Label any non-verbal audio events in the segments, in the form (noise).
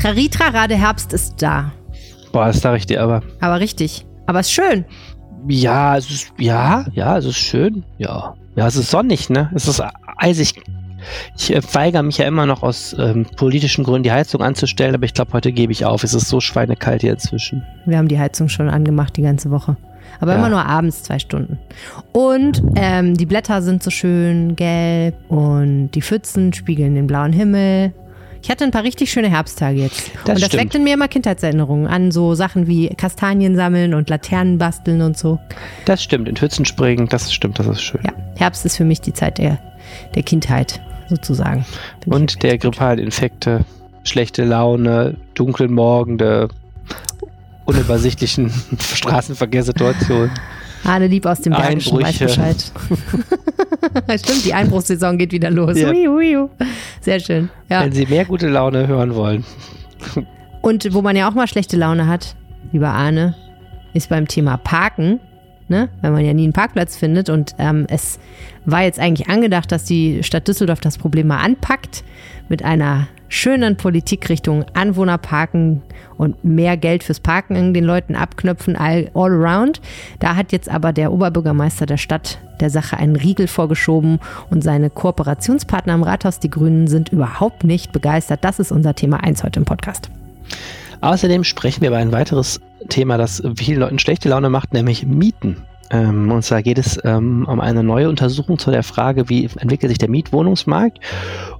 Traritrara, der Herbst ist da. Boah, sag ich dir aber. Aber richtig. Aber es ist schön. Ja, es ist, ja, ja, es ist schön. Ja. Ja, es ist sonnig, ne? Es ist eisig. Ich äh, weigere mich ja immer noch aus ähm, politischen Gründen die Heizung anzustellen, aber ich glaube, heute gebe ich auf. Es ist so schweinekalt hier inzwischen. Wir haben die Heizung schon angemacht die ganze Woche. Aber Ja. immer nur abends zwei Stunden. Und ähm, die Blätter sind so schön gelb und die Pfützen spiegeln den blauen Himmel. Ich hatte ein paar richtig schöne Herbsttage jetzt. Das und das stimmt. weckt in mir immer Kindheitserinnerungen an so Sachen wie Kastanien sammeln und Laternen basteln und so. Das stimmt, in Pfützen springen, das stimmt, das ist schön. Ja, Herbst ist für mich die Zeit der, der Kindheit sozusagen. Ich Und der grippalen Infekte, schlechte Laune, dunklen Morgende, unübersichtlichen (laughs) Straßenverkehrssituationen. Arne Lieb aus dem Bergischen weiß. Bescheid. (laughs) Stimmt, die Einbruchssaison geht wieder los. Ja. Ui, ui, ui. Sehr schön. Ja. Wenn Sie mehr gute Laune hören wollen. Und wo man ja auch mal schlechte Laune hat, lieber Arne, ist beim Thema Parken. Ne? Wenn man ja nie einen Parkplatz findet. Und ähm, es war jetzt eigentlich angedacht, dass die Stadt Düsseldorf das Problem mal anpackt mit einer schönen Politik Richtung Anwohnerparken und mehr Geld fürs Parken den Leuten abknöpfen, all, all around. Da hat jetzt aber der Oberbürgermeister der Stadt der Sache einen Riegel vorgeschoben und seine Kooperationspartner im Rathaus, die Grünen, sind überhaupt nicht begeistert. Das ist unser Thema 1 heute im Podcast. Außerdem sprechen wir über ein weiteres Thema, das vielen Leuten schlechte Laune macht, nämlich Mieten. Ähm, und zwar geht es ähm, um eine neue Untersuchung zu der Frage, wie entwickelt sich der Mietwohnungsmarkt.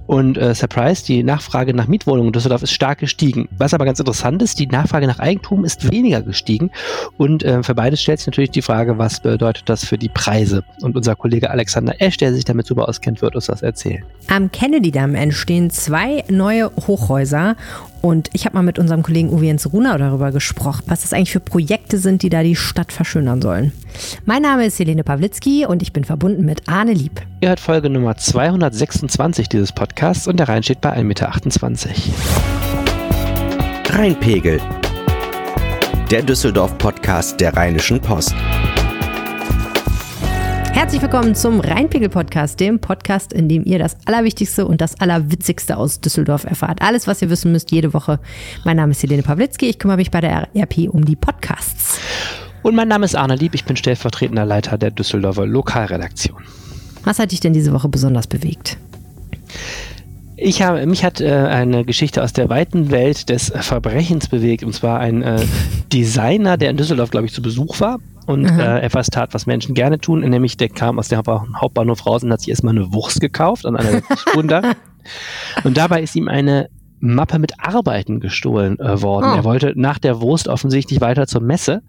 Und äh, Surprise, die Nachfrage nach Mietwohnungen in Düsseldorf ist stark gestiegen. Was aber ganz interessant ist, die Nachfrage nach Eigentum ist weniger gestiegen. Und äh, für beides stellt sich natürlich die Frage, was bedeutet das für die Preise? Und unser Kollege Alexander Esch, der sich damit super auskennt, wird uns das erzählen. Am Kennedy-Damm entstehen zwei neue Hochhäuser und ich habe mal mit unserem Kollegen Uwe Jens Runau darüber gesprochen, was das eigentlich für Projekte sind, die da die Stadt verschönern sollen. Mein Name ist Helene Pawlitzki und ich bin verbunden mit Arne Lieb. Ihr hört Folge Nummer 226 dieses Podcasts und der Rhein steht bei 1,28 Meter. Rheinpegel. Der Düsseldorf-Podcast der Rheinischen Post. Herzlich willkommen zum Rheinpegel-Podcast, dem Podcast, in dem ihr das Allerwichtigste und das Allerwitzigste aus Düsseldorf erfahrt. Alles, was ihr wissen müsst, jede Woche. Mein Name ist Helene Pawlitzki, ich kümmere mich bei der RP um die Podcasts. Und mein Name ist Arne Lieb, ich bin stellvertretender Leiter der Düsseldorfer Lokalredaktion. Was hat dich denn diese Woche besonders bewegt? Ich habe, mich hat äh, eine Geschichte aus der weiten Welt des Verbrechens bewegt, und zwar ein äh, Designer, der in Düsseldorf, glaube ich, zu Besuch war und äh, etwas tat, was Menschen gerne tun, nämlich der kam aus dem Haupt- Hauptbahnhof raus und hat sich erstmal eine Wurst gekauft an einer (laughs) Wunder. und dabei ist ihm eine Mappe mit Arbeiten gestohlen äh, worden. Oh. Er wollte nach der Wurst offensichtlich weiter zur Messe.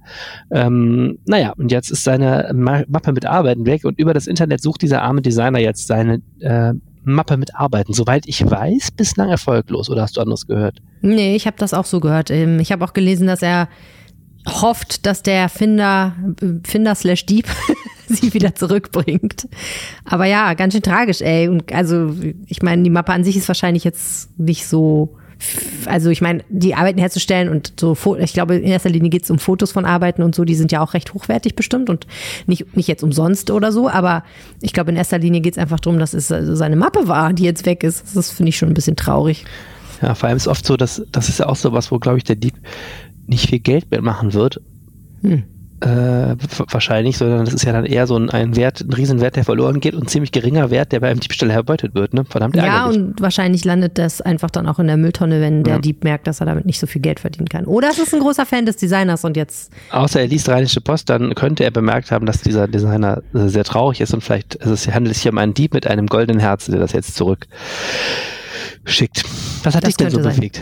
Ähm, naja, und jetzt ist seine Ma Mappe mit Arbeiten weg und über das Internet sucht dieser arme Designer jetzt seine äh, Mappe mit Arbeiten. Soweit ich weiß, bislang erfolglos. Oder hast du anderes gehört? Nee, ich habe das auch so gehört. Ähm, Ich habe auch gelesen, dass er hofft, dass der Finder, Finder slash Dieb (laughs) sie wieder zurückbringt. Aber ja, ganz schön tragisch, ey. Und also, ich meine, die Mappe an sich ist wahrscheinlich jetzt nicht so. Also ich meine, die Arbeiten herzustellen und so, ich glaube, in erster Linie geht es um Fotos von Arbeiten und so, die sind ja auch recht hochwertig bestimmt und nicht, nicht jetzt umsonst oder so, aber ich glaube, in erster Linie geht es einfach darum, dass es also seine Mappe war, die jetzt weg ist. Das finde ich schon ein bisschen traurig. Ja, vor allem ist oft so, dass das ist ja auch so was, wo, glaube ich, der Dieb nicht viel Geld mitmachen wird. Hm. Äh, wahrscheinlich, sondern das ist ja dann eher so ein, ein Wert, ein Riesenwert, der verloren geht und ein ziemlich geringer Wert, der beim Diebstahl erbeutet wird. Ne? Verdammt Ja, ärgerlich. und wahrscheinlich landet das einfach dann auch in der Mülltonne, wenn der Ja. Dieb merkt, dass er damit nicht so viel Geld verdienen kann. Oder es ist ein großer Fan des Designers und jetzt. Außer er liest Rheinische Post, dann könnte er bemerkt haben, dass dieser Designer äh, sehr traurig ist und vielleicht also es handelt sich um einen Dieb mit einem goldenen Herzen, der das jetzt zurück schickt. Was hat Das dich denn so sein. bewegt?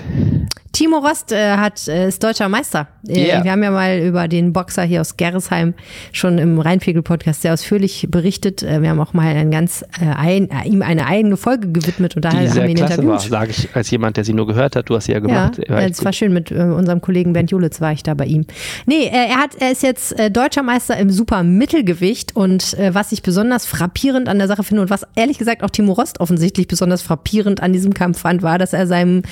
Timo Rost äh, hat, äh, ist deutscher Meister. Äh, Yeah. Wir haben ja mal über den Boxer hier aus Gerresheim schon im Rheinpegel-Podcast sehr ausführlich berichtet. Äh, wir haben auch mal ein ganz, äh, ein, äh, ihm eine eigene Folge gewidmet und da Die haben wir ihn klasse war, interviewt. sage ich als jemand, der sie nur gehört hat. Du hast sie ja gemacht. War ja, das war schön mit äh, unserem Kollegen Bernd Julitz war ich da bei ihm. Nee, äh, er hat, er ist jetzt äh, deutscher Meister im Supermittelgewicht und äh, was ich besonders frappierend an der Sache finde und was ehrlich gesagt auch Timo Rost offensichtlich besonders frappierend an diesem Kampf fand, war, dass er seinem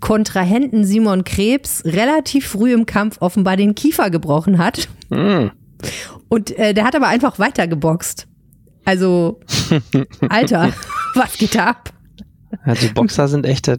Kontrahenten Simon Krebs relativ früh im Kampf offenbar den Kiefer gebrochen hat. Mm. Und äh, der hat aber einfach weitergeboxt. Also, (laughs) Alter, was geht da ab? Also Boxer sind echt, äh,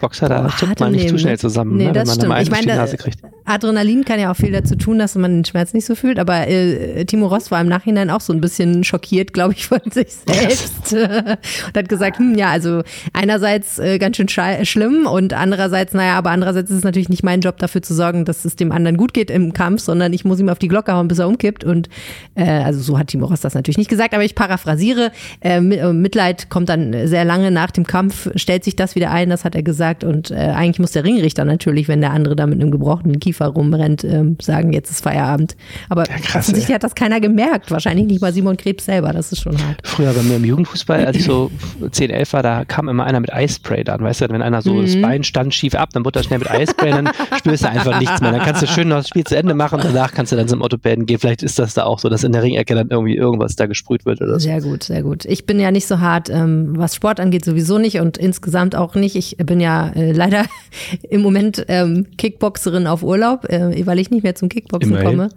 Boxer, da zuckt man nicht zu Leben, schnell ne? zusammen, Nee, ne, wenn man einmal Ich auf die meine, Nase kriegt. Adrenalin kann ja auch viel dazu tun, dass man den Schmerz nicht so fühlt, aber äh, Timo Rost war im Nachhinein auch so ein bisschen schockiert, glaube ich, von sich (laughs) selbst und hat gesagt, hm, ja, also einerseits äh, ganz schön schlimm und andererseits, naja, aber andererseits ist es natürlich nicht mein Job dafür zu sorgen, dass es dem anderen gut geht im Kampf, sondern ich muss ihm auf die Glocke hauen, bis er umkippt und äh, also so hat Timo Rost das natürlich nicht gesagt, aber ich paraphrasiere, äh, äh, Mitleid kommt dann sehr lange nach dem Kampf, stellt sich das wieder ein, das hat er gesagt und äh, eigentlich muss der Ringrichter natürlich, wenn der andere da mit einem gebrochenen Kiefer rumrennt, ähm, sagen, jetzt ist Feierabend. Aber krass, offensichtlich ey. hat das keiner gemerkt, wahrscheinlich nicht mal Simon Krebs selber, das ist schon hart. Früher bei mir im Jugendfußball, als ich so 10, 11 war, da kam immer einer mit Eispray dann, weißt du, wenn einer so Mhm. das Bein stand schief ab, dann wurde er schnell mit Eispray, dann spürst du einfach nichts mehr. Dann kannst du schön noch das Spiel zu Ende machen, danach kannst du dann zum Orthopäden gehen. Vielleicht ist das da auch so, dass in der Ringecke dann irgendwie irgendwas da gesprüht wird oder so. Sehr gut, sehr gut. Ich bin ja nicht so hart, ähm, was Sport angeht, sowieso nicht und insgesamt auch nicht. Ich bin ja äh, leider (laughs) im Moment ähm, Kickboxerin auf Urlaub, äh, weil ich nicht mehr zum Kickboxen Immerhin. komme.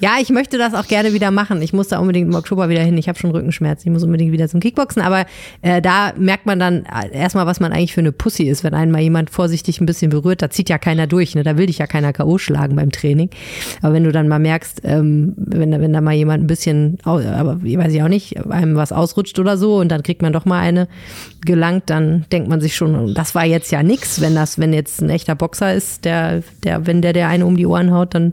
Ja, ich möchte das auch gerne wieder machen. Ich muss da unbedingt im Oktober wieder hin. Ich habe schon Rückenschmerzen. Ich muss unbedingt wieder zum Kickboxen. Aber äh, da merkt man dann äh, erstmal, was man eigentlich für eine Pussy ist, wenn einen mal jemand vorsichtig ein bisschen berührt. Da zieht ja keiner durch. Ne? Da will dich ja keiner K.O. schlagen beim Training. Aber wenn du dann mal merkst, ähm, wenn, da- wenn da mal jemand ein bisschen, aber ich weiß ich auch nicht, einem was ausrutscht oder so und dann kriegt man doch mal eine gelangt, dann denkt man sich schon, das war jetzt ja nix, wenn das, wenn jetzt ein echter Boxer ist, der, der, wenn der der eine um die Ohren haut, dann,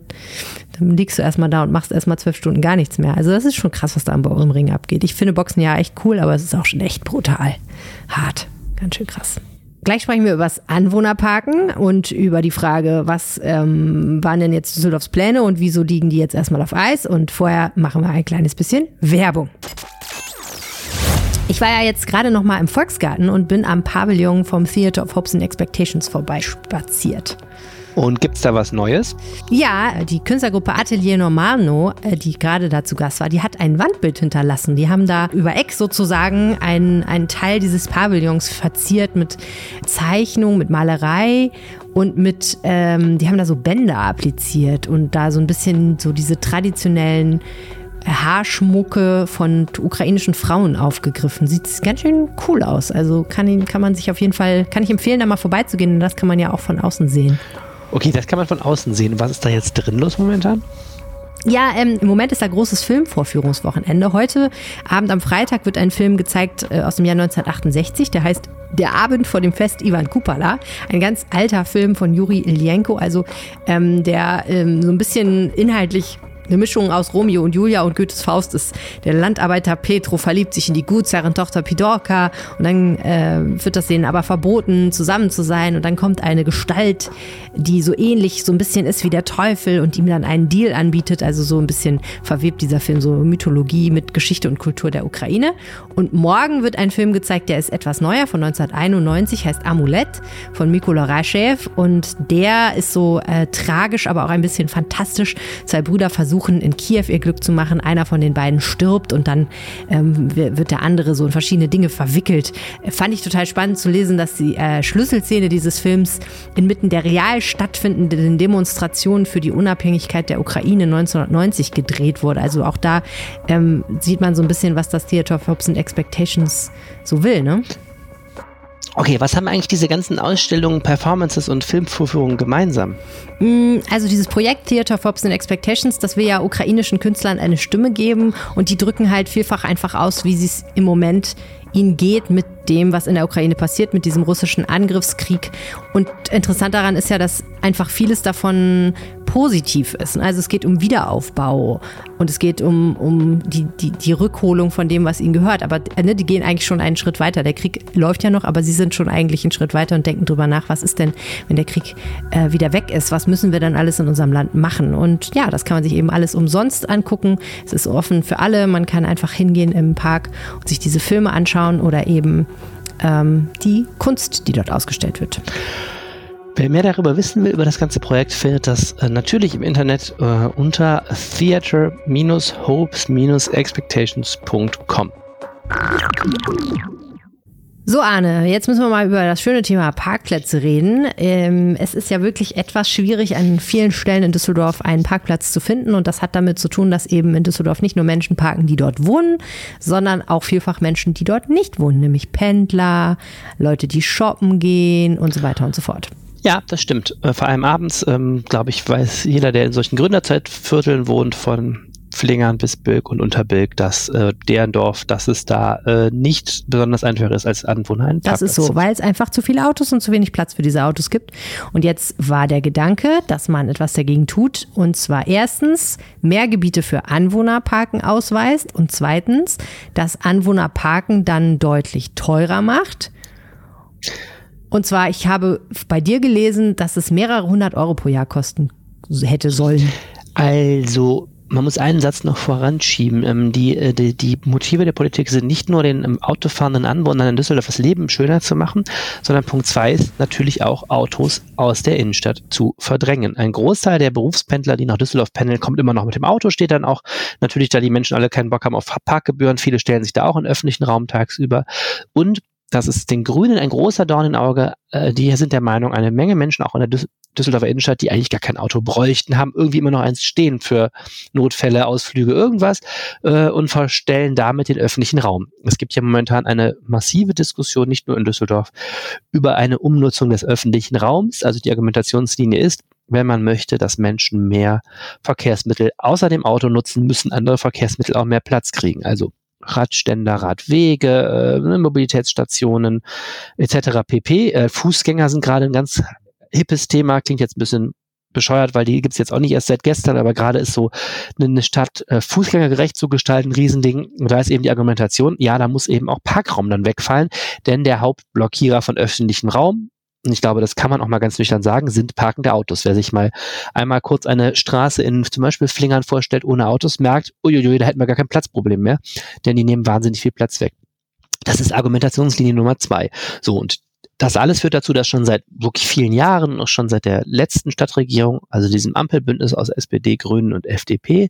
dann liegst du erstmal da und machst erstmal zwölf Stunden gar nichts mehr. Also das ist schon krass, was da im Ring abgeht. Ich finde Boxen ja echt cool, aber es ist auch schon echt brutal. Hart. Ganz schön krass. Gleich sprechen wir über das Anwohnerparken und über die Frage, was ähm, waren denn jetzt Düsseldorfs Pläne und wieso liegen die jetzt erstmal auf Eis? Und vorher machen wir ein kleines bisschen Werbung. Ich war ja jetzt gerade noch mal im Volksgarten und bin am Pavillon vom Theater of Hopes and Expectations vorbeispaziert. Und gibt's da was Neues? Ja, die Künstlergruppe Atelier Normano, äh, die gerade da zu Gast war, die hat ein Wandbild hinterlassen. Die haben da über Eck sozusagen einen, einen Teil dieses Pavillons verziert mit Zeichnung, mit Malerei und mit, ähm, die haben da so Bänder appliziert und da so ein bisschen so diese traditionellen Haarschmucke von ukrainischen Frauen aufgegriffen. Sieht ganz schön cool aus. Also kann, ihn, kann man sich auf jeden Fall, kann ich empfehlen, da mal vorbeizugehen. Und das kann man ja auch von außen sehen. Okay, das kann man von außen sehen. Was ist da jetzt drin los momentan? Ja, ähm, im Moment ist da großes Filmvorführungswochenende. Heute Abend am Freitag wird ein Film gezeigt äh, aus dem Jahr 1968, der heißt Der Abend vor dem Fest Ivan Kupala. Ein ganz alter Film von Juri Ilyenko, also ähm, der ähm, so ein bisschen inhaltlich eine Mischung aus Romeo und Julia und Goethes Faust ist. Der Landarbeiter Petro verliebt sich in die Gutsherrentochter Pidorka und dann äh, wird das denen aber verboten, zusammen zu sein. Und dann kommt eine Gestalt, die so ähnlich so ein bisschen ist wie der Teufel und ihm dann einen Deal anbietet. Also so ein bisschen verwebt dieser Film so Mythologie mit Geschichte und Kultur der Ukraine. Und morgen wird ein Film gezeigt, der ist etwas neuer, von 1991, heißt Amulett von Mikola Raschew. Und der ist so äh, tragisch, aber auch ein bisschen fantastisch. Zwei Brüder versuchen in Kiew ihr Glück zu machen. Einer von den beiden stirbt und dann ähm, wird der andere so in verschiedene Dinge verwickelt. Fand ich total spannend zu lesen, dass die äh, Schlüsselszene dieses Films inmitten der real stattfindenden Demonstrationen für die Unabhängigkeit der Ukraine 1990 gedreht wurde. Also auch da ähm, sieht man so ein bisschen, was das Theater of Hopes and Expectations so will, ne? Okay, was haben eigentlich diese ganzen Ausstellungen, Performances und Filmvorführungen gemeinsam? Mm, Also dieses Projekt Theater Hopes and Expectations, das will ja ukrainischen Künstlern eine Stimme geben und die drücken halt vielfach einfach aus, wie es im Moment ihnen geht mit dem, was in der Ukraine passiert, mit diesem russischen Angriffskrieg. Und interessant daran ist ja, dass einfach vieles davon positiv ist. Also es geht um Wiederaufbau und es geht um, um die, die, die Rückholung von dem, was ihnen gehört. Aber ne, die gehen eigentlich schon einen Schritt weiter. Der Krieg läuft ja noch, aber sie sind schon eigentlich einen Schritt weiter und denken drüber nach, was ist denn, wenn der Krieg äh, wieder weg ist? Was müssen wir dann alles in unserem Land machen? Und ja, das kann man sich eben alles umsonst angucken. Es ist offen für alle. Man kann einfach hingehen im Park und sich diese Filme anschauen oder eben ähm, die Kunst, die dort ausgestellt wird. Wer mehr darüber wissen will, über das ganze Projekt, findet das äh, natürlich im Internet äh, unter theater-hopes-expectations.com. So, Arne, jetzt müssen wir mal über das schöne Thema Parkplätze reden. Ähm, es ist ja wirklich etwas schwierig, an vielen Stellen in Düsseldorf einen Parkplatz zu finden. Und das hat damit zu tun, dass eben in Düsseldorf nicht nur Menschen parken, die dort wohnen, sondern auch vielfach Menschen, die dort nicht wohnen, nämlich Pendler, Leute, die shoppen gehen und so weiter und so fort. Ja, das stimmt. Äh, vor allem abends, ähm, glaube ich, weiß jeder, der in solchen Gründerzeitvierteln wohnt, von Flingern bis Bilk und Unterbilk, dass äh, deren Dorf, dass es da äh, nicht besonders einfach ist als Anwohner ein Das ist so, weil es einfach zu viele Autos und zu wenig Platz für diese Autos gibt. Und jetzt war der Gedanke, dass man etwas dagegen tut. Und zwar erstens mehr Gebiete für Anwohnerparken ausweist und zweitens, dass Anwohnerparken dann deutlich teurer macht. Und zwar, ich habe bei dir gelesen, dass es mehrere hundert Euro pro Jahr kosten hätte sollen. Also, man muss einen Satz noch voranschieben. Ähm, die, äh, die, die Motive der Politik sind nicht nur den ähm, autofahrenden Anwohnern in Düsseldorf das Leben schöner zu machen, sondern Punkt zwei ist natürlich auch Autos aus der Innenstadt zu verdrängen. Ein Großteil der Berufspendler, die nach Düsseldorf pendeln, kommt immer noch mit dem Auto, steht dann auch natürlich, da die Menschen alle keinen Bock haben auf Parkgebühren. Viele stellen sich da auch in öffentlichen Raum tagsüber. Und das ist den Grünen ein großer Dorn im Auge. Äh, die sind der Meinung, eine Menge Menschen auch in der Düs Düsseldorfer Innenstadt, die eigentlich gar kein Auto bräuchten, haben irgendwie immer noch eins stehen für Notfälle, Ausflüge, irgendwas äh, und verstellen damit den öffentlichen Raum. Es gibt ja momentan eine massive Diskussion, nicht nur in Düsseldorf, über eine Umnutzung des öffentlichen Raums. Also die Argumentationslinie ist, wenn man möchte, dass Menschen mehr Verkehrsmittel außer dem Auto nutzen, müssen andere Verkehrsmittel auch mehr Platz kriegen. Also Radständer, Radwege, äh, Mobilitätsstationen etc. pp. Äh, Fußgänger sind gerade ein ganz hippes Thema, klingt jetzt ein bisschen bescheuert, weil die gibt's jetzt auch nicht erst seit gestern, aber gerade ist so eine Stadt äh, fußgängergerecht zu gestalten, Riesending. Und da ist eben die Argumentation, ja, da muss eben auch Parkraum dann wegfallen, denn der Hauptblockierer von öffentlichem Raum, und ich glaube, das kann man auch mal ganz nüchtern sagen, sind parkende Autos. Wer sich mal einmal kurz eine Straße in zum Beispiel Flingern vorstellt ohne Autos, merkt, uiuiui, da hätten wir gar kein Platzproblem mehr, denn die nehmen wahnsinnig viel Platz weg. Das ist Argumentationslinie Nummer zwei. So, und das alles führt dazu, dass schon seit wirklich vielen Jahren, auch schon seit der letzten Stadtregierung, also diesem Ampelbündnis aus SPD, Grünen und FDP,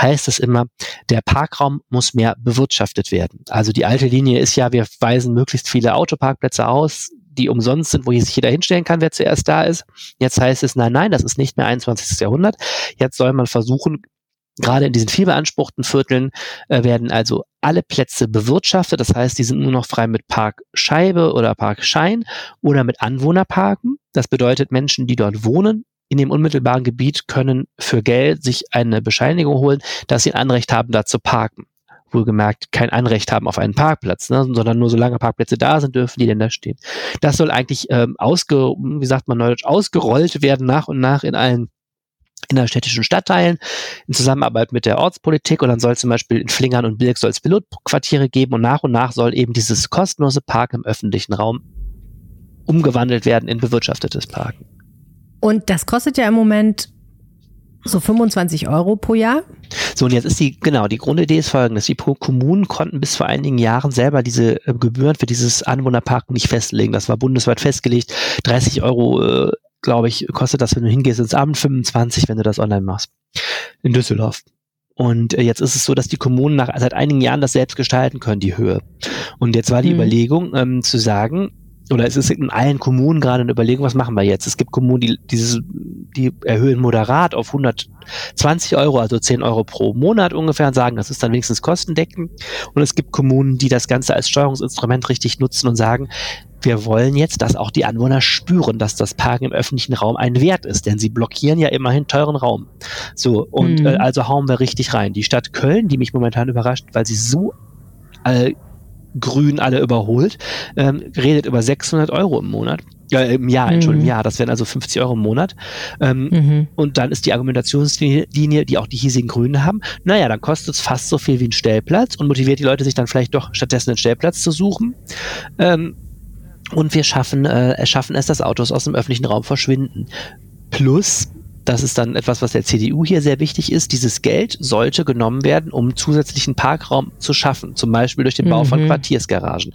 heißt es immer, der Parkraum muss mehr bewirtschaftet werden. Also die alte Linie ist ja, wir weisen möglichst viele Autoparkplätze aus, die umsonst sind, wo sich jeder hinstellen kann, wer zuerst da ist. Jetzt heißt es, nein, nein, das ist nicht mehr 21. Jahrhundert. Jetzt soll man versuchen, gerade in diesen viel beanspruchten Vierteln äh, werden also alle Plätze bewirtschaftet. Das heißt, die sind nur noch frei mit Parkscheibe oder Parkschein oder mit Anwohnerparken. Das bedeutet, Menschen, die dort wohnen, in dem unmittelbaren Gebiet können für Geld sich eine Bescheinigung holen, dass sie ein Anrecht haben, da zu parken wohlgemerkt kein Anrecht haben auf einen Parkplatz, ne, sondern nur solange Parkplätze da sind, dürfen die denn da stehen. Das soll eigentlich ähm, ausge, wie sagt man neudeutsch, ausgerollt werden nach und nach in allen innerstädtischen Stadtteilen in Zusammenarbeit mit der Ortspolitik und dann soll zum Beispiel in Flingern und Bilk soll es Pilotquartiere geben und nach und nach soll eben dieses kostenlose Park im öffentlichen Raum umgewandelt werden in bewirtschaftetes Parken. Und das kostet ja im Moment so 25 Euro pro Jahr? So, und jetzt ist die, genau, die Grundidee ist folgendes. Die Kommunen konnten bis vor einigen Jahren selber diese äh, Gebühren für dieses Anwohnerparken nicht festlegen. Das war bundesweit festgelegt. 30 Euro, äh, glaube ich, kostet das, wenn du hingehst ins Abend, 25, wenn du das online machst. In Düsseldorf. Und äh, jetzt ist es so, dass die Kommunen nach, seit einigen Jahren das selbst gestalten können, die Höhe. Und jetzt war die mhm. Überlegung ähm, zu sagen, oder es ist in allen Kommunen gerade eine Überlegung, was machen wir jetzt? Es gibt Kommunen, die, dieses, die erhöhen moderat auf 120 Euro, also 10 Euro pro Monat ungefähr und sagen, das ist dann wenigstens kostendeckend. Und es gibt Kommunen, die das Ganze als Steuerungsinstrument richtig nutzen und sagen, wir wollen jetzt, dass auch die Anwohner spüren, dass das Parken im öffentlichen Raum ein Wert ist, denn sie blockieren ja immerhin teuren Raum. So, und mhm. äh, also hauen wir richtig rein. Die Stadt Köln, die mich momentan überrascht, weil sie so äh, grün alle überholt, ähm, redet über 600 Euro im Monat. Äh, Im Jahr, Entschuldigung, Mhm. im Jahr. Das wären also 50 Euro im Monat. Ähm, Mhm. und dann ist die Argumentationslinie, die auch die hiesigen Grünen haben, naja, dann kostet es fast so viel wie ein Stellplatz und motiviert die Leute, sich dann vielleicht doch stattdessen einen Stellplatz zu suchen. Ähm, und wir schaffen, äh, schaffen es, dass Autos aus dem öffentlichen Raum verschwinden. Plus, das ist dann etwas, was der CDU hier sehr wichtig ist, dieses Geld sollte genommen werden, um zusätzlichen Parkraum zu schaffen, zum Beispiel durch den Bau von Mhm. Quartiersgaragen.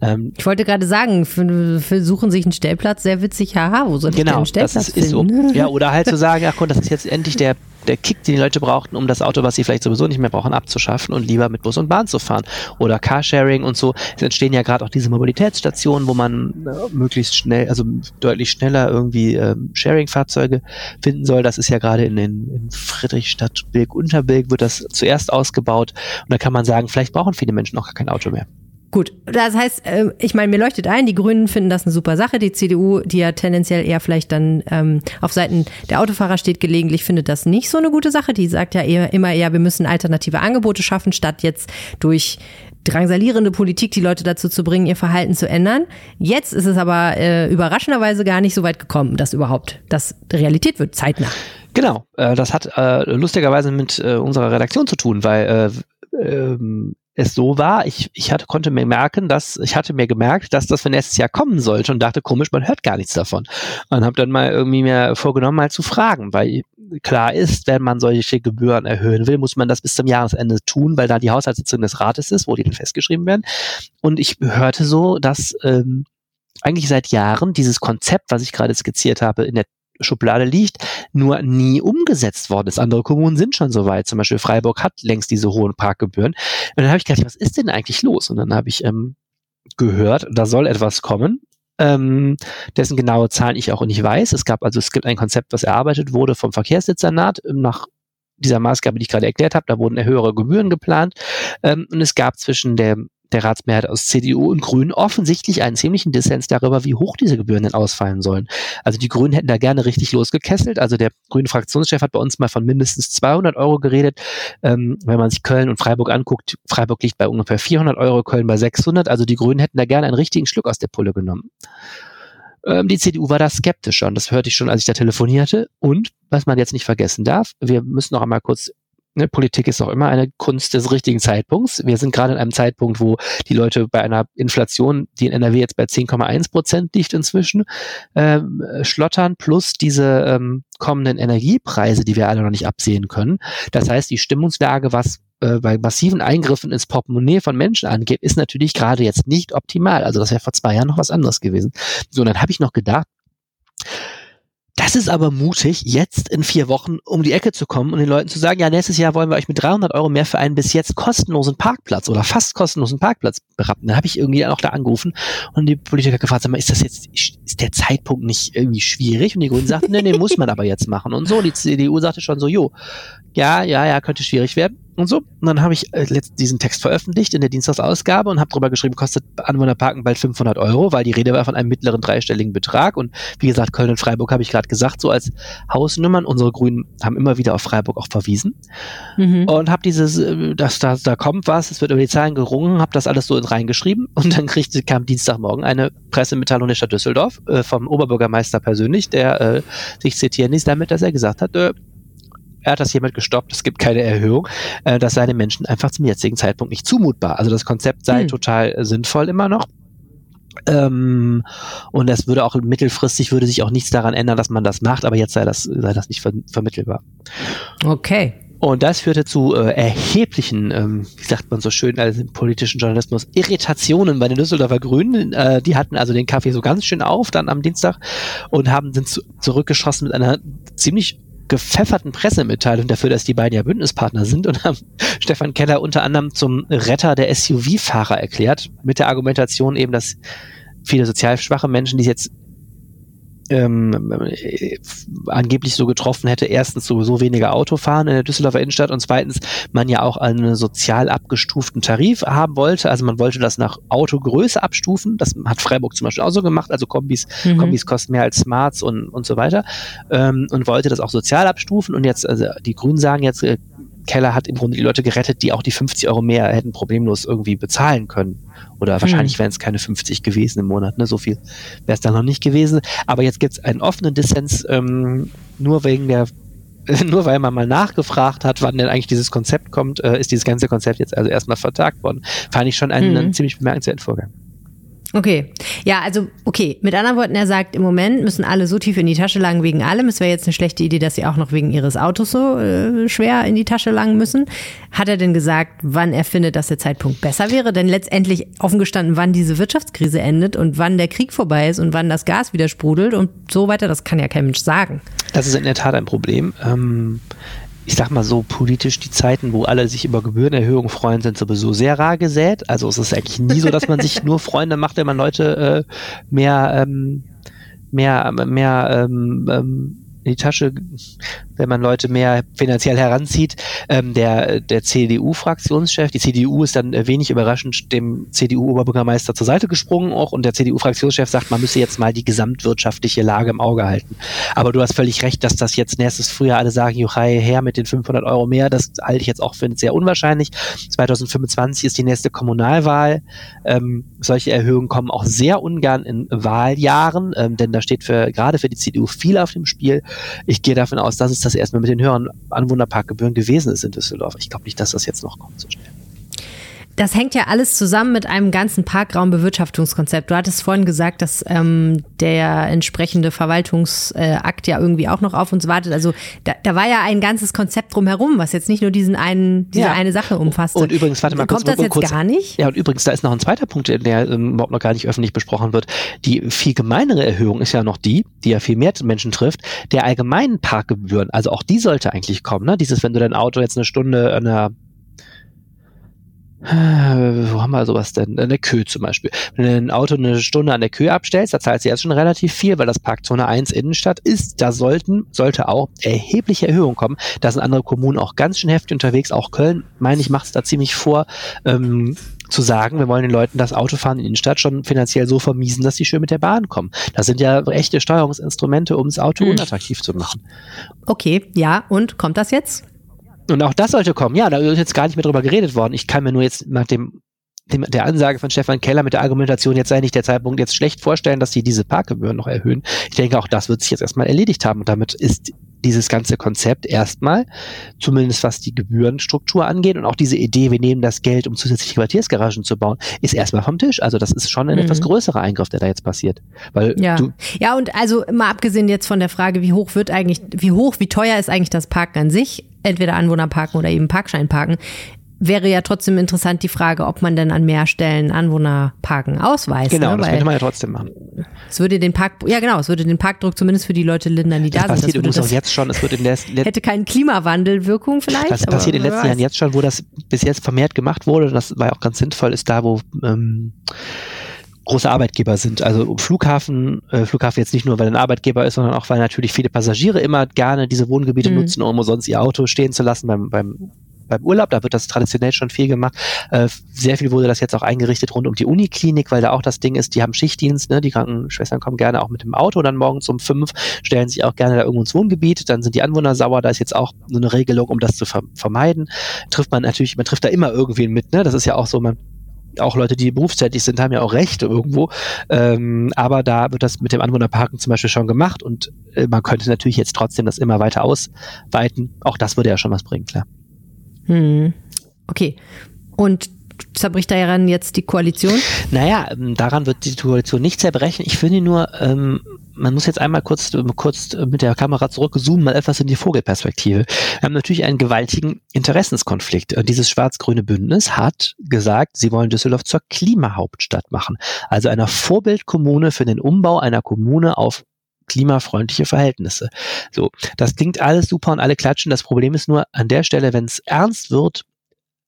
Ähm, Ich wollte gerade sagen, für, für suchen sich einen Stellplatz, sehr witzig, haha, wo soll ich denn Genau, einen das Stellplatz ist, ist so. Ja, (laughs) oder halt zu sagen, ach komm, das ist jetzt endlich der, der Kick, den die Leute brauchten, um das Auto, was sie vielleicht sowieso nicht mehr brauchen, abzuschaffen und lieber mit Bus und Bahn zu fahren. Oder Carsharing und so. Es entstehen ja gerade auch diese Mobilitätsstationen, wo man äh, möglichst schnell, also deutlich schneller irgendwie ähm, Sharing-Fahrzeuge finden soll. Das ist ja gerade in, den, in Friedrichstadt, Bilk, Unterbilk wird das zuerst ausgebaut. Und da kann man sagen, vielleicht brauchen viele Menschen auch gar kein Auto mehr. Gut, das heißt, äh, ich meine, mir leuchtet ein, die Grünen finden das eine super Sache. Die CDU, die ja tendenziell eher vielleicht dann ähm, auf Seiten der Autofahrer steht, gelegentlich findet das nicht so eine gute Sache. Die sagt ja eher, immer eher, wir müssen alternative Angebote schaffen, statt jetzt durch drangsalierende Politik die Leute dazu zu bringen, ihr Verhalten zu ändern. Jetzt ist es aber äh, überraschenderweise gar nicht so weit gekommen, dass überhaupt das Realität wird, zeitnah. Genau, äh, das hat äh, lustigerweise mit äh, unserer Redaktion zu tun, weil äh, ähm, es so war, ich, ich hatte, konnte mir merken, dass, ich hatte mir gemerkt, dass das für nächstes Jahr kommen sollte und dachte, komisch, man hört gar nichts davon. Und habe dann mal irgendwie mir vorgenommen, mal zu fragen, weil klar ist, wenn man solche Gebühren erhöhen will, muss man das bis zum Jahresende tun, weil da die Haushaltssitzung des Rates ist, wo die dann festgeschrieben werden. Und ich hörte so, dass ähm, eigentlich seit Jahren dieses Konzept, was ich gerade skizziert habe, in der Schublade liegt, nur nie umgesetzt worden ist. Andere Kommunen sind schon so weit. Zum Beispiel Freiburg hat längst diese hohen Parkgebühren. Und dann habe ich gedacht, was ist denn eigentlich los? Und dann habe ich ähm, gehört, da soll etwas kommen, ähm, dessen genaue Zahlen ich auch nicht weiß. Es gab also, es gibt ein Konzept, was erarbeitet wurde vom Verkehrsdezernat ähm, nach dieser Maßgabe, die ich gerade erklärt habe. Da wurden höhere Gebühren geplant. Ähm, und es gab zwischen der der Ratsmehrheit aus CDU und Grünen offensichtlich einen ziemlichen Dissens darüber, wie hoch diese Gebühren denn ausfallen sollen. Also die Grünen hätten da gerne richtig losgekesselt. Also der grüne Fraktionschef hat bei uns mal von mindestens 200 Euro geredet. Ähm, wenn man sich Köln und Freiburg anguckt, Freiburg liegt bei ungefähr 400 Euro, Köln bei 600. Also die Grünen hätten da gerne einen richtigen Schluck aus der Pulle genommen. Ähm, die CDU war da skeptischer und das hörte ich schon, als ich da telefonierte. Und was man jetzt nicht vergessen darf, wir müssen noch einmal kurz Ne, Politik ist auch immer eine Kunst des richtigen Zeitpunkts. Wir sind gerade in einem Zeitpunkt, wo die Leute bei einer Inflation, die in NRW jetzt bei 10,1 Prozent liegt inzwischen, ähm, schlottern, plus diese ähm, kommenden Energiepreise, die wir alle noch nicht absehen können. Das heißt, die Stimmungslage, was äh, bei massiven Eingriffen ins Portemonnaie von Menschen angeht, ist natürlich gerade jetzt nicht optimal. Also das wäre vor zwei Jahren noch was anderes gewesen. So, und dann habe ich noch gedacht, das ist aber mutig, jetzt in vier Wochen um die Ecke zu kommen und den Leuten zu sagen, ja, nächstes Jahr wollen wir euch mit 300 Euro mehr für einen bis jetzt kostenlosen Parkplatz oder fast kostenlosen Parkplatz berappen. Da habe ich irgendwie auch da angerufen und die Politiker gefragt, sag mal, ist das jetzt, ist der Zeitpunkt nicht irgendwie schwierig? Und die Grünen sagten, nee, nee, muss man aber jetzt machen. Und so, die CDU sagte schon so, jo, ja, ja, ja, könnte schwierig werden und so. Und dann habe ich äh, diesen Text veröffentlicht in der Dienstagsausgabe und habe drüber geschrieben, kostet Anwohnerparken bald 500 Euro, weil die Rede war von einem mittleren dreistelligen Betrag. Und wie gesagt, Köln und Freiburg habe ich gerade gesagt, so als Hausnummern. Unsere Grünen haben immer wieder auf Freiburg auch verwiesen. Mhm. Und habe dieses, äh, dass da, da kommt was, es wird über die Zahlen gerungen, habe das alles so reingeschrieben. Und dann kriegte, kam Dienstagmorgen eine Pressemitteilung der Stadt Düsseldorf äh, vom Oberbürgermeister persönlich, der äh, sich zitieren ließ damit, dass er gesagt hat, äh, er hat das hiermit gestoppt, es gibt keine Erhöhung, äh, das sei den Menschen einfach zum jetzigen Zeitpunkt nicht zumutbar. Also das Konzept sei Hm. total äh, sinnvoll immer noch. Ähm, und es würde auch mittelfristig würde sich auch nichts daran ändern, dass man das macht, aber jetzt sei das, sei das nicht ver vermittelbar. Okay. Und das führte zu äh, erheblichen, ähm, wie sagt man so schön als im politischen Journalismus, Irritationen bei den Düsseldorfer Grünen. Äh, die hatten also den Kaffee so ganz schön auf dann am Dienstag und haben sind zu, zurückgeschossen mit einer ziemlich gepfefferten Pressemitteilung dafür, dass die beiden ja Bündnispartner sind und haben (laughs) Stefan Keller unter anderem zum Retter der SUV-Fahrer erklärt, mit der Argumentation eben, dass viele sozial schwache Menschen, die jetzt ähm, äh, angeblich so getroffen hätte, erstens sowieso weniger Auto fahren in der Düsseldorfer Innenstadt und zweitens man ja auch einen sozial abgestuften Tarif haben wollte. Also man wollte das nach Autogröße abstufen. Das hat Freiburg zum Beispiel auch so gemacht. Also Kombis, Mhm. Kombis kosten mehr als Smarts und, und so weiter. Ähm, und wollte das auch sozial abstufen. Und jetzt, also die Grünen sagen jetzt, äh, Keller hat im Grunde die Leute gerettet, die auch die 50 Euro mehr hätten problemlos irgendwie bezahlen können. Oder wahrscheinlich wären es keine 50 gewesen im Monat, ne? So viel wäre es dann noch nicht gewesen. Aber jetzt gibt es einen offenen Dissens, ähm, nur wegen der (laughs) nur weil man mal nachgefragt hat, wann denn eigentlich dieses Konzept kommt, äh, ist dieses ganze Konzept jetzt also erstmal vertagt worden. Fand ich schon einen, mhm. einen ziemlich bemerkenswerten Vorgang. Okay. Ja, also, okay. Mit anderen Worten, er sagt, im Moment müssen alle so tief in die Tasche langen wegen allem. Es wäre jetzt eine schlechte Idee, dass sie auch noch wegen ihres Autos so äh, schwer in die Tasche langen müssen. Hat er denn gesagt, wann er findet, dass der Zeitpunkt besser wäre? Denn letztendlich offen gestanden, wann diese Wirtschaftskrise endet und wann der Krieg vorbei ist und wann das Gas wieder sprudelt und so weiter, das kann ja kein Mensch sagen. Das ist in der Tat ein Problem. Ähm, ich sag mal so, politisch die Zeiten, wo alle sich über Gebührenerhöhungen freuen, sind sowieso sehr rar gesät. Also es ist eigentlich nie so, dass man sich (laughs) nur Freunde macht, wenn man Leute äh, mehr, ähm, mehr, mehr ähm, ähm, in die Tasche, wenn man Leute mehr finanziell heranzieht. Ähm, der der CDU-Fraktionschef, die CDU ist dann wenig überraschend dem CDU-Oberbürgermeister zur Seite gesprungen auch und der CDU-Fraktionschef sagt, man müsse jetzt mal die gesamtwirtschaftliche Lage im Auge halten. Aber du hast völlig recht, dass das jetzt nächstes Frühjahr alle sagen, Juchai, her mit den 500 Euro mehr, das halte ich jetzt auch für sehr unwahrscheinlich. 2025 ist die nächste Kommunalwahl. Ähm, solche Erhöhungen kommen auch sehr ungern in Wahljahren, ähm, denn da steht für gerade für die CDU viel auf dem Spiel. Ich gehe davon aus, dass es das erstmal mit den höheren Anwohnerparkgebühren gewesen ist in Düsseldorf. Ich glaube nicht, dass das jetzt noch kommt so schnell. Das hängt ja alles zusammen mit einem ganzen Parkraumbewirtschaftungskonzept. Du hattest vorhin gesagt, dass ähm, der entsprechende Verwaltungsakt äh, ja irgendwie auch noch auf uns wartet. Also da, da war ja ein ganzes Konzept drumherum, was jetzt nicht nur diesen einen, diese ja. eine Sache umfasst. Und übrigens, warte mal Kommt kurz. Kommt das jetzt kurz, gar nicht? Ja, und übrigens, da ist noch ein zweiter Punkt, der ähm, überhaupt noch gar nicht öffentlich besprochen wird. Die viel gemeinere Erhöhung ist ja noch die, die ja viel mehr Menschen trifft, der allgemeinen Parkgebühren. Also auch die sollte eigentlich kommen. Ne? Dieses, wenn du dein Auto jetzt eine Stunde an der wo haben wir sowas denn? An der Kö zum Beispiel. Wenn du ein Auto eine Stunde an der Kö abstellst, da zahlst du jetzt schon relativ viel, weil das Parkzone 1 Innenstadt ist. Da sollten, sollte auch erhebliche Erhöhungen kommen. Da sind andere Kommunen auch ganz schön heftig unterwegs. Auch Köln, meine ich, macht es da ziemlich vor, ähm, zu sagen, wir wollen den Leuten das Autofahren in die Innenstadt schon finanziell so vermiesen, dass sie schön mit der Bahn kommen. Das sind ja echte Steuerungsinstrumente, um das Auto hm. unattraktiv zu machen. Okay, ja, und kommt das jetzt? Und auch das sollte kommen. Ja, da ist jetzt gar nicht mehr drüber geredet worden. Ich kann mir nur jetzt nach dem, dem der Ansage von Stefan Keller mit der Argumentation, jetzt sei nicht der Zeitpunkt, jetzt schlecht vorstellen, dass sie diese Parkgebühren noch erhöhen. Ich denke, auch das wird sich jetzt erstmal erledigt haben. Und damit ist dieses ganze Konzept erstmal, zumindest was die Gebührenstruktur angeht und auch diese Idee, wir nehmen das Geld, um zusätzliche Quartiersgaragen zu bauen, ist erstmal vom Tisch. Also das ist schon ein mhm. etwas größerer Eingriff, der da jetzt passiert. Weil ja. Du ja, und also mal abgesehen jetzt von der Frage, wie hoch wird eigentlich, wie hoch, wie teuer ist eigentlich das Parken an sich, entweder Anwohnerparken oder eben Parkscheinparken, wäre ja trotzdem interessant die Frage, ob man denn an mehr Stellen Anwohnerparken ausweist. Genau, ne? das könnte man ja trotzdem machen. Es würde den Park, ja genau, es würde den Parkdruck zumindest für die Leute lindern, die das da passiert sind. Das passiert jetzt schon. Es wird in der (laughs) hätte keinen Klimawandelwirkung vielleicht. Das passiert in den letzten Jahren jetzt schon, wo das bis jetzt vermehrt gemacht wurde. Das war ja auch ganz sinnvoll, ist da, wo ähm, große Arbeitgeber sind. Also Flughafen, äh, Flughafen jetzt nicht nur, weil ein Arbeitgeber ist, sondern auch, weil natürlich viele Passagiere immer gerne diese Wohngebiete mhm. nutzen, um sonst ihr Auto stehen zu lassen beim, beim beim Urlaub, da wird das traditionell schon viel gemacht. Äh, sehr viel wurde das jetzt auch eingerichtet rund um die Uniklinik, weil da auch das Ding ist, die haben Schichtdienst, ne? die Krankenschwestern kommen gerne auch mit dem Auto dann morgens um fünf, stellen sich auch gerne da irgendwo ins Wohngebiet, dann sind die Anwohner sauer, da ist jetzt auch so eine Regelung, um das zu vermeiden. Trifft man natürlich, man trifft da immer irgendwen mit, ne? Das ist ja auch so, man auch Leute, die berufstätig sind, haben ja auch Rechte irgendwo. Ähm, aber da wird das mit dem Anwohnerparken zum Beispiel schon gemacht und äh, man könnte natürlich jetzt trotzdem das immer weiter ausweiten. Auch das würde ja schon was bringen, klar. Hm. Okay. Und zerbricht daran jetzt die Koalition? Naja, ähm, daran wird die Koalition nicht zerbrechen. Ich finde nur, ähm, man muss jetzt einmal kurz, kurz mit der Kamera zurückzoomen, mal etwas in die Vogelperspektive. Wir haben natürlich einen gewaltigen Interessenskonflikt. Und dieses schwarz-grüne Bündnis hat gesagt, sie wollen Düsseldorf zur Klimahauptstadt machen. Also einer Vorbildkommune für den Umbau einer Kommune auf klimafreundliche Verhältnisse. So, das klingt alles super und alle klatschen. Das Problem ist nur an der Stelle, wenn es ernst wird,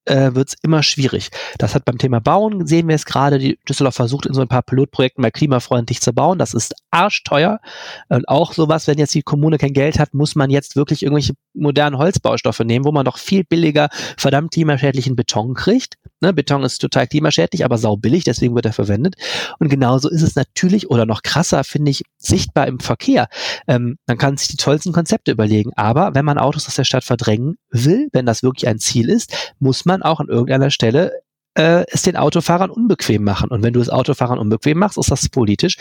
äh, wird es immer schwierig. Das hat beim Thema Bauen, sehen wir es gerade, die Düsseldorf versucht in so ein paar Pilotprojekten mal klimafreundlich zu bauen. Das ist arschteuer. Und auch sowas, wenn jetzt die Kommune kein Geld hat, muss man jetzt wirklich irgendwelche modernen Holzbaustoffe nehmen, wo man doch viel billiger verdammt klimaschädlichen Beton kriegt. Ne? Beton ist total klimaschädlich, aber saubillig, deswegen wird er verwendet. Und genauso ist es natürlich oder noch krasser, finde ich, sichtbar im Verkehr. Ähm, man kann sich die tollsten Konzepte überlegen, aber wenn man Autos aus der Stadt verdrängen will, wenn das wirklich ein Ziel ist, muss man auch an irgendeiner Stelle äh, es den Autofahrern unbequem machen. Und wenn du es Autofahrern unbequem machst, ist das politisch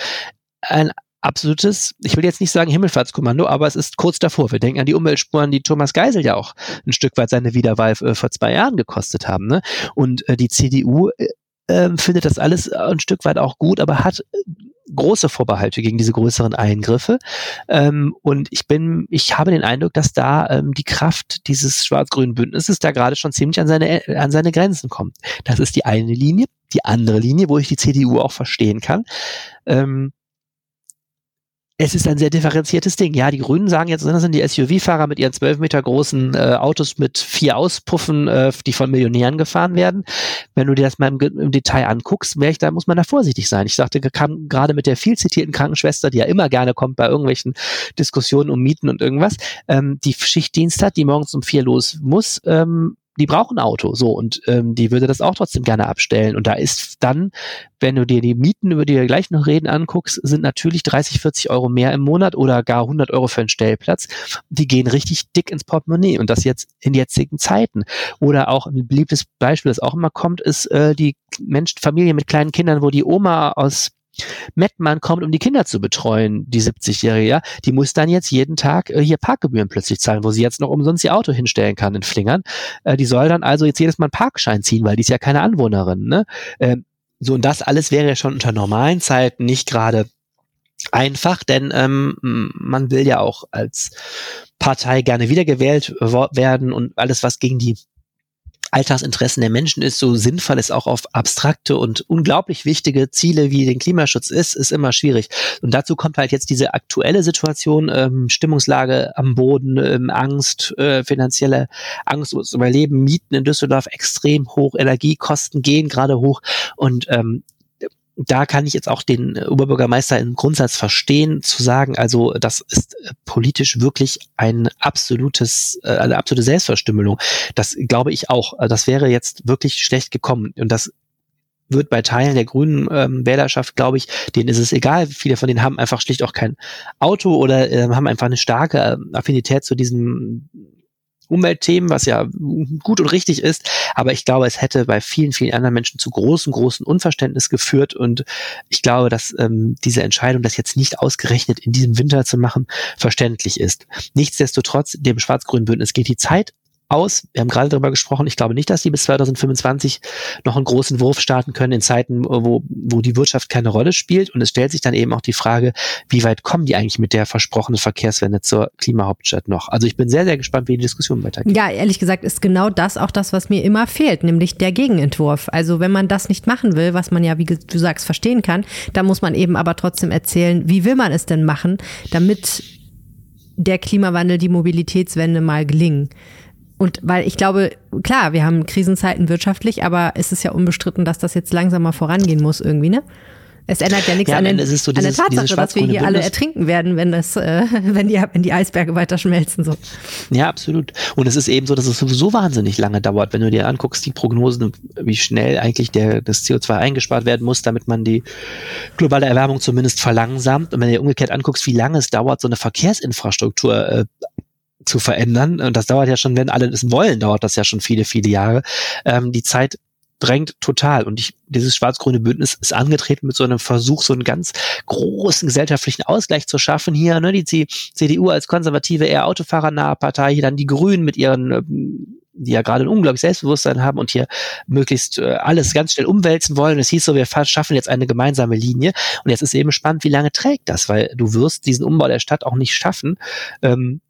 ein absolutes, ich will jetzt nicht sagen Himmelfahrtskommando, aber es ist kurz davor. Wir denken an die Umweltspuren, die Thomas Geisel ja auch ein Stück weit seine Wiederwahl äh, vor zwei Jahren gekostet haben. Ne? Und äh, die CDU äh, ähm, findet das alles ein Stück weit auch gut, aber hat äh, große Vorbehalte gegen diese größeren Eingriffe. Ähm, und ich bin, ich habe den Eindruck, dass da ähm, die Kraft dieses schwarz-grünen Bündnisses da gerade schon ziemlich an seine, an seine Grenzen kommt. Das ist die eine Linie. Die andere Linie, wo ich die CDU auch verstehen kann, ähm, es ist ein sehr differenziertes Ding. Ja, die Grünen sagen jetzt, das sind die SUV-Fahrer mit ihren zwölf Meter großen äh, Autos mit vier Auspuffen, äh, die von Millionären gefahren werden. Wenn du dir das mal im, im Detail anguckst, ich, da muss man da vorsichtig sein. Ich sagte, kam gerade mit der viel zitierten Krankenschwester, die ja immer gerne kommt bei irgendwelchen Diskussionen um Mieten und irgendwas, ähm, die Schichtdienst hat, die morgens um vier los muss, ähm, die brauchen ein Auto, so und ähm, die würde das auch trotzdem gerne abstellen. Und da ist dann, wenn du dir die Mieten, über die wir gleich noch reden, anguckst, sind natürlich 30, 40 Euro mehr im Monat oder gar 100 Euro für einen Stellplatz. Die gehen richtig dick ins Portemonnaie und das jetzt in jetzigen Zeiten. Oder auch ein beliebtes Beispiel, das auch immer kommt, ist äh, die Mensch, Familie mit kleinen Kindern, wo die Oma aus Mettmann kommt, um die Kinder zu betreuen, die 70-Jährige, ja, die muss dann jetzt jeden Tag äh, hier Parkgebühren plötzlich zahlen, wo sie jetzt noch umsonst ihr Auto hinstellen kann in Flingern. Äh, die soll dann also jetzt jedes Mal einen Parkschein ziehen, weil die ist ja keine Anwohnerin. Ne? Ähm, so, und das alles wäre ja schon unter normalen Zeiten nicht gerade einfach, denn ähm, man will ja auch als Partei gerne wiedergewählt werden und alles, was gegen die Alltagsinteressen der Menschen ist, so sinnvoll es auch auf abstrakte und unglaublich wichtige Ziele wie den Klimaschutz ist, ist immer schwierig. Und dazu kommt halt jetzt diese aktuelle Situation, ähm, Stimmungslage am Boden, ähm, Angst, äh, finanzielle Angst ums Überleben, Mieten in Düsseldorf extrem hoch, Energiekosten gehen gerade hoch und ähm, da kann ich jetzt auch den Oberbürgermeister im Grundsatz verstehen, zu sagen, also das ist äh, politisch wirklich ein absolutes, äh, eine absolute Selbstverstümmelung. Das glaube ich auch. Das wäre jetzt wirklich schlecht gekommen. Und das wird bei Teilen der grünen ähm, Wählerschaft, glaube ich, denen ist es egal. Viele von denen haben einfach schlicht auch kein Auto oder äh, haben einfach eine starke äh, Affinität zu diesem Umweltthemen, was ja gut und richtig ist. Aber ich glaube, es hätte bei vielen, vielen anderen Menschen zu großem, großen Unverständnis geführt. Und ich glaube, dass ähm, diese Entscheidung, das jetzt nicht ausgerechnet in diesem Winter zu machen, verständlich ist. Nichtsdestotrotz, dem schwarz-grünen Bündnis geht die Zeit aus. Wir haben gerade darüber gesprochen. Ich glaube nicht, dass die bis 2025 noch einen großen Wurf starten können in Zeiten, wo, wo die Wirtschaft keine Rolle spielt. Und es stellt sich dann eben auch die Frage, wie weit kommen die eigentlich mit der versprochenen Verkehrswende zur Klimahauptstadt noch? Also ich bin sehr, sehr gespannt, wie die Diskussion weitergeht. Ja, ehrlich gesagt ist genau das auch das, was mir immer fehlt, nämlich der Gegenentwurf. Also wenn man das nicht machen will, was man ja, wie du sagst, verstehen kann, dann muss man eben aber trotzdem erzählen, wie will man es denn machen, damit der Klimawandel, die Mobilitätswende mal gelingen. Und weil ich glaube, klar, wir haben Krisenzeiten wirtschaftlich, aber es ist ja unbestritten, dass das jetzt langsam mal vorangehen muss irgendwie, ne? Es ändert ja nichts ja, an, den, so dieses, an, der Tatsache, dass wir hier Bündnis. alle ertrinken werden, wenn das, äh, (laughs) wenn die, wenn die Eisberge weiter schmelzen. So. Ja, absolut. Und es ist eben so, dass es sowieso wahnsinnig lange dauert, wenn du dir anguckst, die Prognosen, wie schnell eigentlich der, das CO2 eingespart werden muss, damit man die globale Erwärmung zumindest verlangsamt. Und wenn du dir umgekehrt anguckst, wie lange es dauert, so eine Verkehrsinfrastruktur äh, zu verändern. Und das dauert ja schon, wenn alle es wollen, dauert das ja schon viele, viele Jahre. Ähm, die Zeit drängt total. Und ich, dieses schwarz-grüne Bündnis ist angetreten mit so einem Versuch, so einen ganz großen gesellschaftlichen Ausgleich zu schaffen. Hier, ne, die CDU als konservative, eher autofahrernahe Partei, hier dann die Grünen mit ihren ähm, die ja gerade ein unglaubliches Selbstbewusstsein haben und hier möglichst äh, alles ganz schnell umwälzen wollen. Es hieß so, wir schaffen jetzt eine gemeinsame Linie. Und jetzt ist eben spannend, wie lange trägt das, weil du wirst diesen Umbau der Stadt auch nicht schaffen, ähm,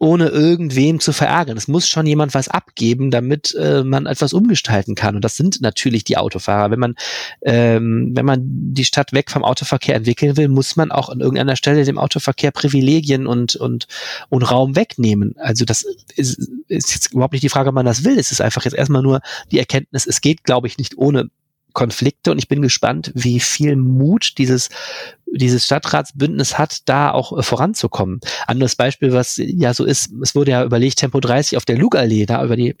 ohne irgendwem zu verärgern. Es muss schon jemand was abgeben, damit äh, man etwas umgestalten kann. Und das sind natürlich die Autofahrer. Wenn man, ähm, wenn man die Stadt weg vom Autoverkehr entwickeln will, muss man auch an irgendeiner Stelle dem Autoverkehr Privilegien und, und, und Raum wegnehmen. Also das ist, ist jetzt überhaupt nicht die Frage, ob man das will. Es ist einfach jetzt erstmal nur die Erkenntnis, es geht, glaube ich, nicht ohne Konflikte und ich bin gespannt, wie viel Mut dieses dieses Stadtratsbündnis hat, da auch äh, voranzukommen. Anderes Beispiel, was ja so ist, es wurde ja überlegt, Tempo 30 auf der Lugallee, da über die,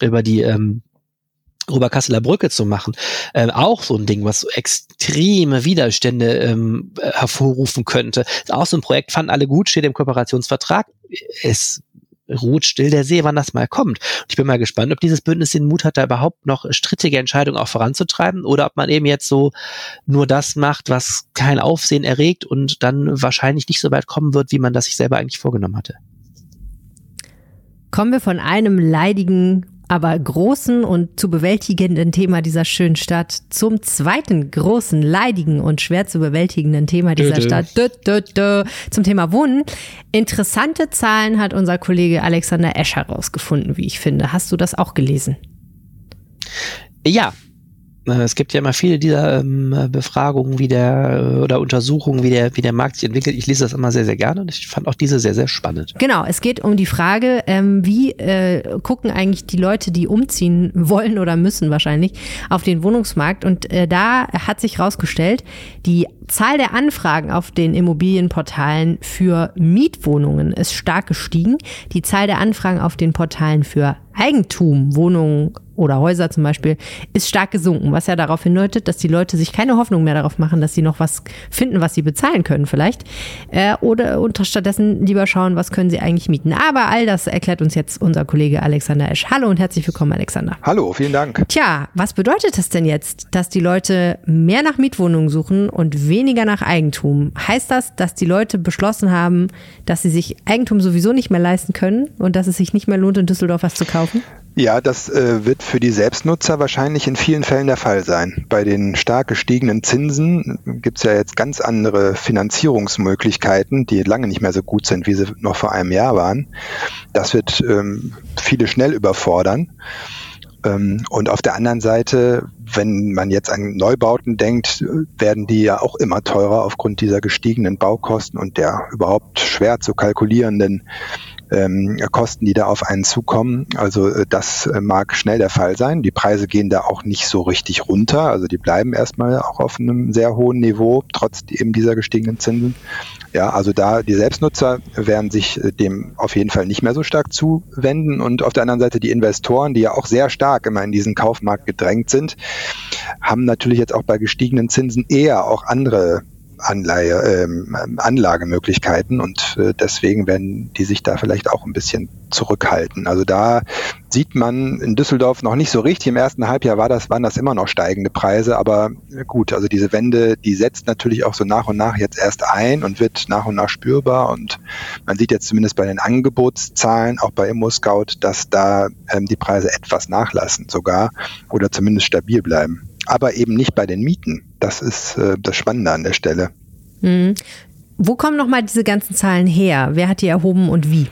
über die ähm, Oberkasseler Brücke zu machen, äh, auch so ein Ding, was so extreme Widerstände ähm, hervorrufen könnte. Ist auch so ein Projekt, fanden alle gut, steht im Kooperationsvertrag. Es ruht still der See, wann das mal kommt. Und ich bin mal gespannt, ob dieses Bündnis den Mut hat, da überhaupt noch strittige Entscheidungen auch voranzutreiben oder ob man eben jetzt so nur das macht, was kein Aufsehen erregt und dann wahrscheinlich nicht so weit kommen wird, wie man das sich selber eigentlich vorgenommen hatte. Kommen wir von einem leidigen aber großen und zu bewältigenden Thema dieser schönen Stadt zum zweiten großen, leidigen und schwer zu bewältigenden Thema dieser dö, Stadt, dö, dö, dö, zum Thema Wohnen. Interessante Zahlen hat unser Kollege Alexander Esch herausgefunden, wie ich finde. Hast du das auch gelesen? Ja, es gibt ja immer viele dieser ähm, Befragungen, wie der äh, oder Untersuchungen, wie der, wie der Markt sich entwickelt. Ich lese das immer sehr, sehr gerne und ich fand auch diese sehr, sehr spannend. Genau, es geht um die Frage, ähm, wie äh, gucken eigentlich die Leute, die umziehen wollen oder müssen wahrscheinlich, auf den Wohnungsmarkt. Und äh, da hat sich herausgestellt, die Zahl der Anfragen auf den Immobilienportalen für Mietwohnungen ist stark gestiegen. Die Zahl der Anfragen auf den Portalen für Eigentum, Wohnungen oder Häuser zum Beispiel, ist stark gesunken, was ja darauf hindeutet, dass die Leute sich keine Hoffnung mehr darauf machen, dass sie noch was finden, was sie bezahlen können vielleicht. Äh, oder und stattdessen lieber schauen, was können sie eigentlich mieten. Aber all das erklärt uns jetzt unser Kollege Alexander Esch. Hallo und herzlich willkommen, Alexander. Hallo, vielen Dank. Tja, was bedeutet das denn jetzt, dass die Leute mehr nach Mietwohnungen suchen und weniger nach Eigentum? Heißt das, dass die Leute beschlossen haben, dass sie sich Eigentum sowieso nicht mehr leisten können und dass es sich nicht mehr lohnt, in Düsseldorf was zu kaufen? Ja, das äh, wird für die Selbstnutzer wahrscheinlich in vielen Fällen der Fall sein. Bei den stark gestiegenen Zinsen gibt es ja jetzt ganz andere Finanzierungsmöglichkeiten, die lange nicht mehr so gut sind, wie sie noch vor einem Jahr waren. Das wird ähm, viele schnell überfordern. Ähm, und auf der anderen Seite, wenn man jetzt an Neubauten denkt, werden die ja auch immer teurer aufgrund dieser gestiegenen Baukosten und der überhaupt schwer zu kalkulierenden ähm, Kosten, die da auf einen zukommen. Also äh, das äh, mag schnell der Fall sein. Die Preise gehen da auch nicht so richtig runter. Also die bleiben erstmal auch auf einem sehr hohen Niveau, trotz eben dieser gestiegenen Zinsen. Ja, also da die Selbstnutzer werden sich äh, dem auf jeden Fall nicht mehr so stark zuwenden und auf der anderen Seite die Investoren, die ja auch sehr stark immer in diesen Kaufmarkt gedrängt sind, haben natürlich jetzt auch bei gestiegenen Zinsen eher auch andere Anleihe, ähm, Anlagemöglichkeiten und äh, deswegen werden die sich da vielleicht auch ein bisschen zurückhalten. Also da sieht man in Düsseldorf noch nicht so richtig. Im ersten Halbjahr war das, waren das immer noch steigende Preise, aber gut, also diese Wende, die setzt natürlich auch so nach und nach jetzt erst ein und wird nach und nach spürbar und man sieht jetzt zumindest bei den Angebotszahlen, auch bei ImmoScout, dass da ähm, die Preise etwas nachlassen sogar oder zumindest stabil bleiben aber eben nicht bei den Mieten. Das ist äh, das Spannende an der Stelle. Mhm. Wo kommen nochmal diese ganzen Zahlen her? Wer hat die erhoben und wie?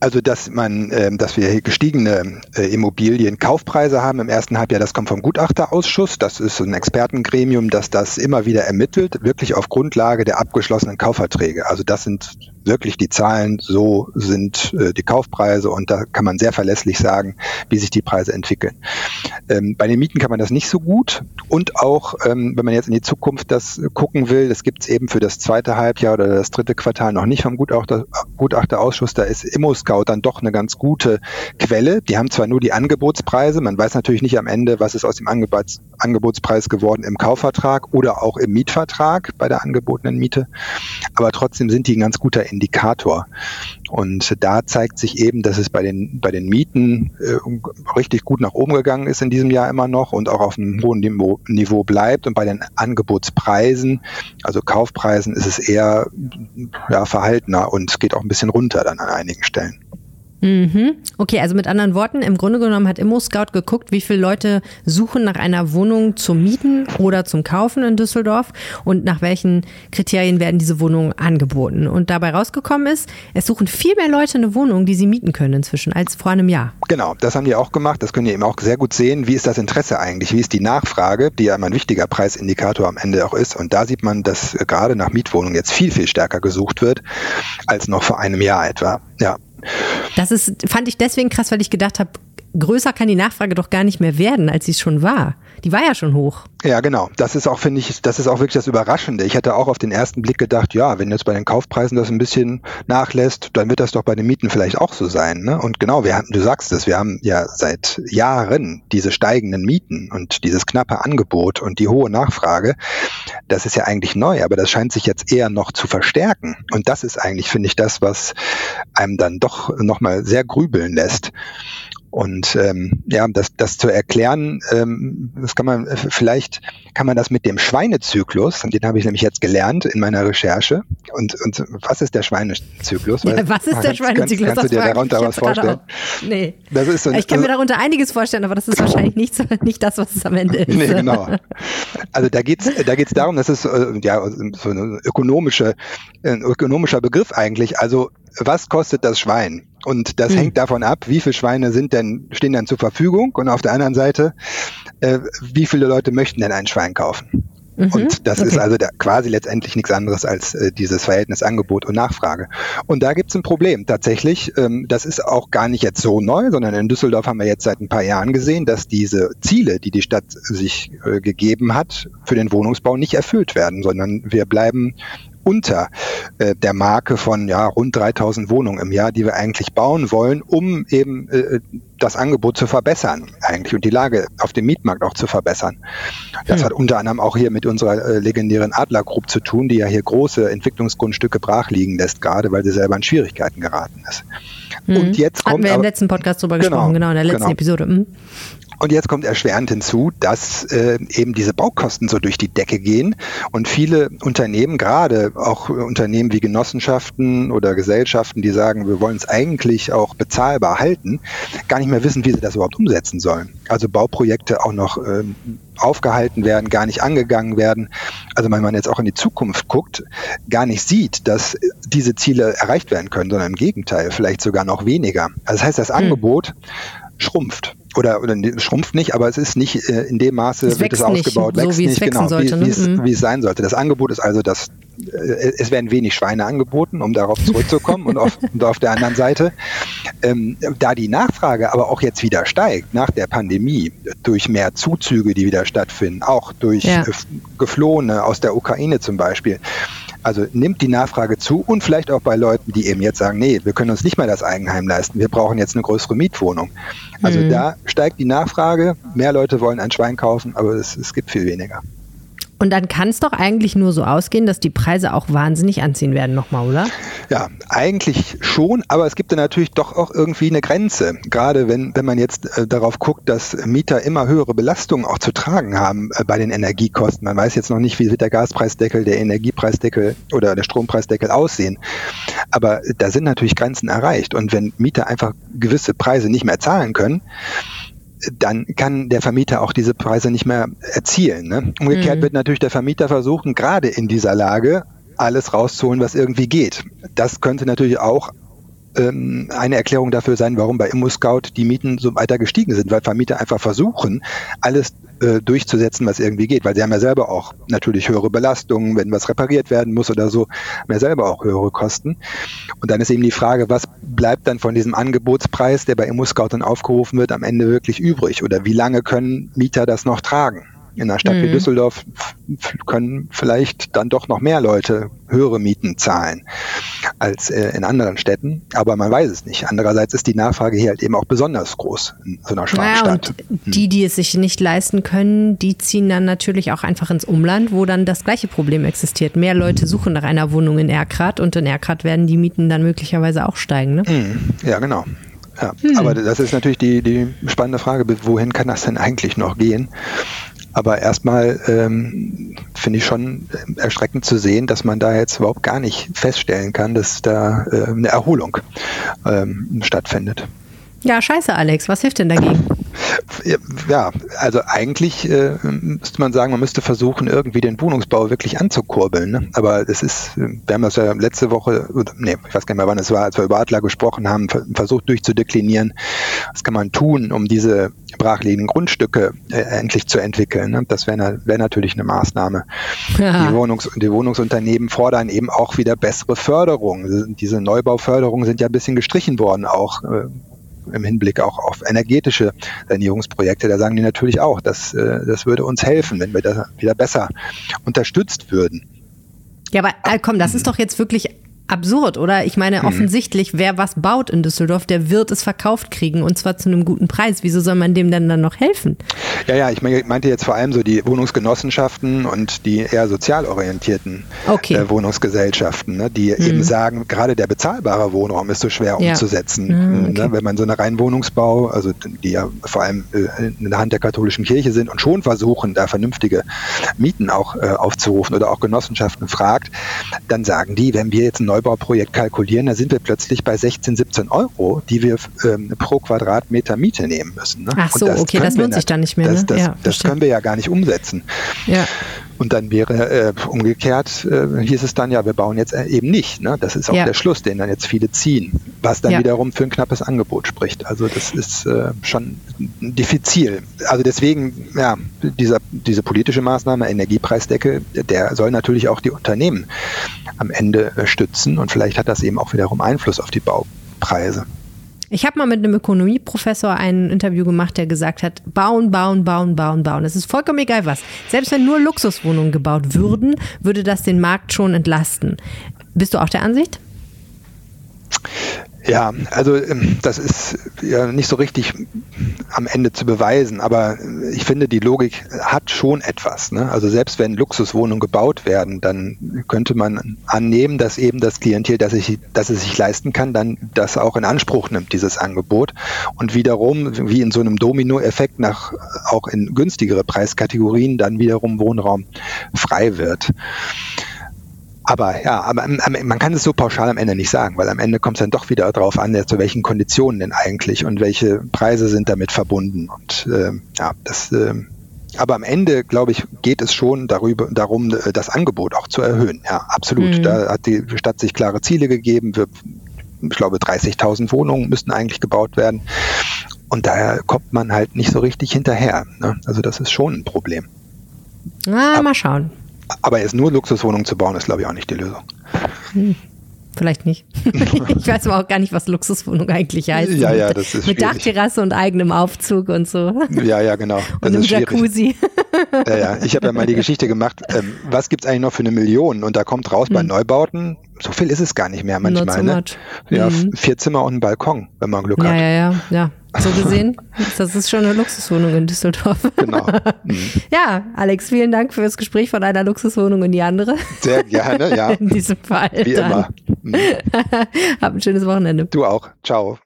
Also, dass man, äh, dass wir gestiegene äh, Immobilienkaufpreise haben im ersten Halbjahr, das kommt vom Gutachterausschuss. Das ist ein Expertengremium, das das immer wieder ermittelt, wirklich auf Grundlage der abgeschlossenen Kaufverträge. Also das sind wirklich die Zahlen, so sind äh, die Kaufpreise und da kann man sehr verlässlich sagen, wie sich die Preise entwickeln. Ähm, bei den Mieten kann man das nicht so gut und auch, ähm, wenn man jetzt in die Zukunft das gucken will, das gibt es eben für das zweite Halbjahr oder das dritte Quartal noch nicht vom Gutachter, Gutachterausschuss, da ist ImmoScout dann doch eine ganz gute Quelle. Die haben zwar nur die Angebotspreise, man weiß natürlich nicht am Ende, was ist aus dem Angebots, Angebotspreis geworden im Kaufvertrag oder auch im Mietvertrag bei der angebotenen Miete, aber trotzdem sind die ein ganz guter Indikator. Und da zeigt sich eben, dass es bei den, bei den Mieten äh, richtig gut nach oben gegangen ist in diesem Jahr immer noch und auch auf einem hohen Niveau, Niveau bleibt. Und bei den Angebotspreisen, also Kaufpreisen, ist es eher ja, verhaltener und geht auch ein bisschen runter dann an einigen Stellen. Mhm. Okay, also mit anderen Worten, im Grunde genommen hat ImmoScout geguckt, wie viele Leute suchen nach einer Wohnung zum Mieten oder zum Kaufen in Düsseldorf und nach welchen Kriterien werden diese Wohnungen angeboten. Und dabei rausgekommen ist, es suchen viel mehr Leute eine Wohnung, die sie mieten können inzwischen, als vor einem Jahr. Genau, das haben die auch gemacht. Das können ihr eben auch sehr gut sehen. Wie ist das Interesse eigentlich? Wie ist die Nachfrage, die ja immer ein wichtiger Preisindikator am Ende auch ist? Und da sieht man, dass gerade nach Mietwohnungen jetzt viel, viel stärker gesucht wird als noch vor einem Jahr etwa. Ja, das ist, fand ich deswegen krass, weil ich gedacht habe, größer kann die Nachfrage doch gar nicht mehr werden, als sie es schon war. Die war ja schon hoch. Ja, genau. Das ist auch, finde ich, das ist auch wirklich das Überraschende. Ich hätte auch auf den ersten Blick gedacht, ja, wenn jetzt bei den Kaufpreisen das ein bisschen nachlässt, dann wird das doch bei den Mieten vielleicht auch so sein. Ne? Und genau, wir haben, du sagst es, wir haben ja seit Jahren diese steigenden Mieten und dieses knappe Angebot und die hohe Nachfrage. Das ist ja eigentlich neu, aber das scheint sich jetzt eher noch zu verstärken. Und das ist eigentlich, finde ich, das, was einem dann doch nochmal sehr grübeln lässt. Und ähm, ja, das, das zu erklären, ähm, das kann man vielleicht kann man das mit dem Schweinezyklus, und den habe ich nämlich jetzt gelernt in meiner Recherche. Und, und was ist der Schweinezyklus? Ja, was ist der Schweinezyklus? Kannst, kannst du dir darunter was vorstellen? Nee. Das ist so, ich kann also, mir darunter einiges vorstellen, aber das ist wahrscheinlich nicht, so, nicht das, was es am Ende (laughs) ist. Nee, genau. Also da geht's da geht's darum, das ist äh, ja so eine ökonomische, ein ökonomischer Begriff eigentlich. Also was kostet das Schwein? Und das hm. hängt davon ab, wie viele Schweine sind denn, stehen dann zur Verfügung und auf der anderen Seite, äh, wie viele Leute möchten denn ein Schwein kaufen? Mhm, und das okay. ist also da quasi letztendlich nichts anderes als äh, dieses Verhältnis Angebot und Nachfrage. Und da gibt es ein Problem tatsächlich. Ähm, das ist auch gar nicht jetzt so neu, sondern in Düsseldorf haben wir jetzt seit ein paar Jahren gesehen, dass diese Ziele, die die Stadt sich äh, gegeben hat, für den Wohnungsbau nicht erfüllt werden, sondern wir bleiben unter äh, der Marke von ja, rund 3000 Wohnungen im Jahr, die wir eigentlich bauen wollen, um eben äh, das Angebot zu verbessern eigentlich und die Lage auf dem Mietmarkt auch zu verbessern. Das hm. hat unter anderem auch hier mit unserer äh, legendären Adler Group zu tun, die ja hier große Entwicklungsgrundstücke brach liegen lässt, gerade weil sie selber in Schwierigkeiten geraten ist. Hm. Und jetzt kommt Hatten wir im letzten Podcast drüber genau, gesprochen, genau, in der letzten genau. Episode. Hm. Und jetzt kommt erschwerend hinzu, dass äh, eben diese Baukosten so durch die Decke gehen und viele Unternehmen, gerade auch Unternehmen wie Genossenschaften oder Gesellschaften, die sagen, wir wollen es eigentlich auch bezahlbar halten, gar nicht mehr wissen, wie sie das überhaupt umsetzen sollen. Also Bauprojekte auch noch ähm, aufgehalten werden, gar nicht angegangen werden. Also wenn man jetzt auch in die Zukunft guckt, gar nicht sieht, dass diese Ziele erreicht werden können, sondern im Gegenteil, vielleicht sogar noch weniger. Also das heißt, das hm. Angebot schrumpft oder, oder schrumpft nicht, aber es ist nicht äh, in dem Maße, es wird es ausgebaut, nicht, wächst so, nicht, genau, sollte, wie, ne? mhm. wie, es sein sollte. Das Angebot ist also, dass äh, es werden wenig Schweine angeboten, um darauf zurückzukommen und, auf, und auf der anderen Seite, ähm, da die Nachfrage aber auch jetzt wieder steigt nach der Pandemie durch mehr Zuzüge, die wieder stattfinden, auch durch ja. Geflohene aus der Ukraine zum Beispiel, also nimmt die Nachfrage zu und vielleicht auch bei Leuten, die eben jetzt sagen, nee, wir können uns nicht mehr das Eigenheim leisten, wir brauchen jetzt eine größere Mietwohnung. Also mhm. da steigt die Nachfrage, mehr Leute wollen ein Schwein kaufen, aber es, es gibt viel weniger. Und dann kann es doch eigentlich nur so ausgehen, dass die Preise auch wahnsinnig anziehen werden nochmal, oder? Ja, eigentlich schon, aber es gibt da natürlich doch auch irgendwie eine Grenze. Gerade wenn, wenn man jetzt äh, darauf guckt, dass Mieter immer höhere Belastungen auch zu tragen haben äh, bei den Energiekosten. Man weiß jetzt noch nicht, wie wird der Gaspreisdeckel, der Energiepreisdeckel oder der Strompreisdeckel aussehen. Aber da sind natürlich Grenzen erreicht. Und wenn Mieter einfach gewisse Preise nicht mehr zahlen können, dann kann der Vermieter auch diese Preise nicht mehr erzielen. Ne? Umgekehrt mhm. wird natürlich der Vermieter versuchen, gerade in dieser Lage alles rauszuholen, was irgendwie geht. Das könnte natürlich auch ähm, eine Erklärung dafür sein, warum bei ImmoScout die Mieten so weiter gestiegen sind, weil Vermieter einfach versuchen, alles äh, durchzusetzen, was irgendwie geht, weil sie haben ja selber auch natürlich höhere Belastungen, wenn was repariert werden muss oder so, haben ja selber auch höhere Kosten. Und dann ist eben die Frage, was bleibt dann von diesem Angebotspreis, der bei ImmoScout dann aufgerufen wird, am Ende wirklich übrig? Oder wie lange können Mieter das noch tragen? In einer Stadt mhm. wie Düsseldorf können vielleicht dann doch noch mehr Leute höhere Mieten zahlen als äh, in anderen Städten, aber man weiß es nicht. Andererseits ist die Nachfrage hier halt eben auch besonders groß in so einer Schwabenstadt. Naja, und die, die es sich nicht leisten können, die ziehen dann natürlich auch einfach ins Umland, wo dann das gleiche Problem existiert. Mehr Leute suchen nach einer Wohnung in Erkrath und in Erkrath werden die Mieten dann möglicherweise auch steigen. Ne? Mhm. Ja, genau. Ja, hm. aber das ist natürlich die, die spannende Frage, wohin kann das denn eigentlich noch gehen? Aber erstmal ähm, finde ich schon erschreckend zu sehen, dass man da jetzt überhaupt gar nicht feststellen kann, dass da äh, eine Erholung ähm, stattfindet. Ja, scheiße, Alex. Was hilft denn dagegen? Ja, also eigentlich äh, müsste man sagen, man müsste versuchen, irgendwie den Wohnungsbau wirklich anzukurbeln. Ne? Aber das ist, wir haben das ja letzte Woche, nee, ich weiß gar nicht mehr, wann es war, als wir über Adler gesprochen haben, versucht durchzudeklinieren. Was kann man tun, um diese brachliegenden Grundstücke äh, endlich zu entwickeln? Ne? Das wäre wär natürlich eine Maßnahme. Ja. Die, Wohnungs die Wohnungsunternehmen fordern eben auch wieder bessere Förderung. Diese Neubauförderungen sind ja ein bisschen gestrichen worden auch. Äh, im Hinblick auch auf energetische Sanierungsprojekte, da sagen die natürlich auch, dass, äh, das würde uns helfen, wenn wir da wieder besser unterstützt würden. Ja, aber äh, komm, das ist doch jetzt wirklich absurd, oder? Ich meine, mhm. offensichtlich, wer was baut in Düsseldorf, der wird es verkauft kriegen und zwar zu einem guten Preis. Wieso soll man dem denn dann noch helfen? Ja, ja, ich meinte jetzt vor allem so die Wohnungsgenossenschaften und die eher sozial orientierten okay. äh, Wohnungsgesellschaften, ne, die mhm. eben sagen, gerade der bezahlbare Wohnraum ist so schwer ja. umzusetzen. Mhm, okay. ne, wenn man so eine rein Wohnungsbau, also die ja vor allem äh, in der Hand der katholischen Kirche sind und schon versuchen, da vernünftige Mieten auch äh, aufzurufen oder auch Genossenschaften fragt, dann sagen die, wenn wir jetzt ein Neubauprojekt kalkulieren, da sind wir plötzlich bei 16, 17 Euro, die wir ähm, pro Quadratmeter Miete nehmen müssen. Ne? Ach so, das okay, das lohnt sich dann nicht mehr. Das, ne? das, ja, das können wir ja gar nicht umsetzen. Ja. Und dann wäre äh, umgekehrt, äh, hieß es dann ja, wir bauen jetzt äh, eben nicht. Ne? Das ist auch ja. der Schluss, den dann jetzt viele ziehen, was dann ja. wiederum für ein knappes Angebot spricht. Also das ist äh, schon diffizil. Also deswegen, ja, dieser, diese politische Maßnahme, Energiepreisdecke, der soll natürlich auch die Unternehmen am Ende äh, stützen und vielleicht hat das eben auch wiederum Einfluss auf die Baupreise. Ich habe mal mit einem Ökonomieprofessor ein Interview gemacht, der gesagt hat, bauen, bauen, bauen, bauen, bauen. Es ist vollkommen egal was. Selbst wenn nur Luxuswohnungen gebaut würden, würde das den Markt schon entlasten. Bist du auch der Ansicht? Ja, also ähm, das ist ja nicht so richtig am Ende zu beweisen, aber ich finde, die Logik hat schon etwas. Ne? Also selbst wenn Luxuswohnungen gebaut werden, dann könnte man annehmen, dass eben das Klientel, das, ich, das es sich leisten kann, dann das auch in Anspruch nimmt, dieses Angebot. Und wiederum, wie in so einem Dominoeffekt nach auch in günstigere Preiskategorien, dann wiederum Wohnraum frei wird. Aber ja, aber man kann es so pauschal am Ende nicht sagen, weil am Ende kommt es dann doch wieder darauf an, ja, zu welchen Konditionen denn eigentlich und welche Preise sind damit verbunden. Und äh, ja, das äh, aber am Ende, glaube ich, geht es schon darüber, darum, äh, das Angebot auch zu erhöhen. Ja, absolut. Mhm. Da hat die Stadt sich klare Ziele gegeben. Wir, ich glaube, 30.000 Wohnungen müssten eigentlich gebaut werden. Und daher kommt man halt nicht so richtig hinterher. Ne? Also das ist schon ein Problem. Na, mal schauen. Aber jetzt nur Luxuswohnungen zu bauen, ist, glaube ich, auch nicht die Lösung. Hm. Vielleicht nicht. (laughs) ich weiß aber auch gar nicht, was Luxuswohnung eigentlich heißt. Ja, ja, das ist Mit schwierig. Dachterrasse und eigenem Aufzug und so. Ja, ja, genau. Das und einem Jacuzzi. (laughs) Ja, ja. Ich habe ja mal die Geschichte gemacht, ähm, was es eigentlich noch für eine Million? Und da kommt raus hm. bei Neubauten, so viel ist es gar nicht mehr manchmal. Ne? Ja, mhm. vier Zimmer und ein Balkon, wenn man Glück ja, hat. Ja, ja, ja. So (laughs) gesehen, das ist schon eine Luxuswohnung in Düsseldorf. Genau. (laughs) Mhm. Ja, Alex, vielen Dank für das Gespräch von einer Luxuswohnung in die andere. Sehr gerne, ja. (laughs) In diesem Fall. Wie dann. immer. Mhm. Hab ein schönes Wochenende. Du auch. Ciao.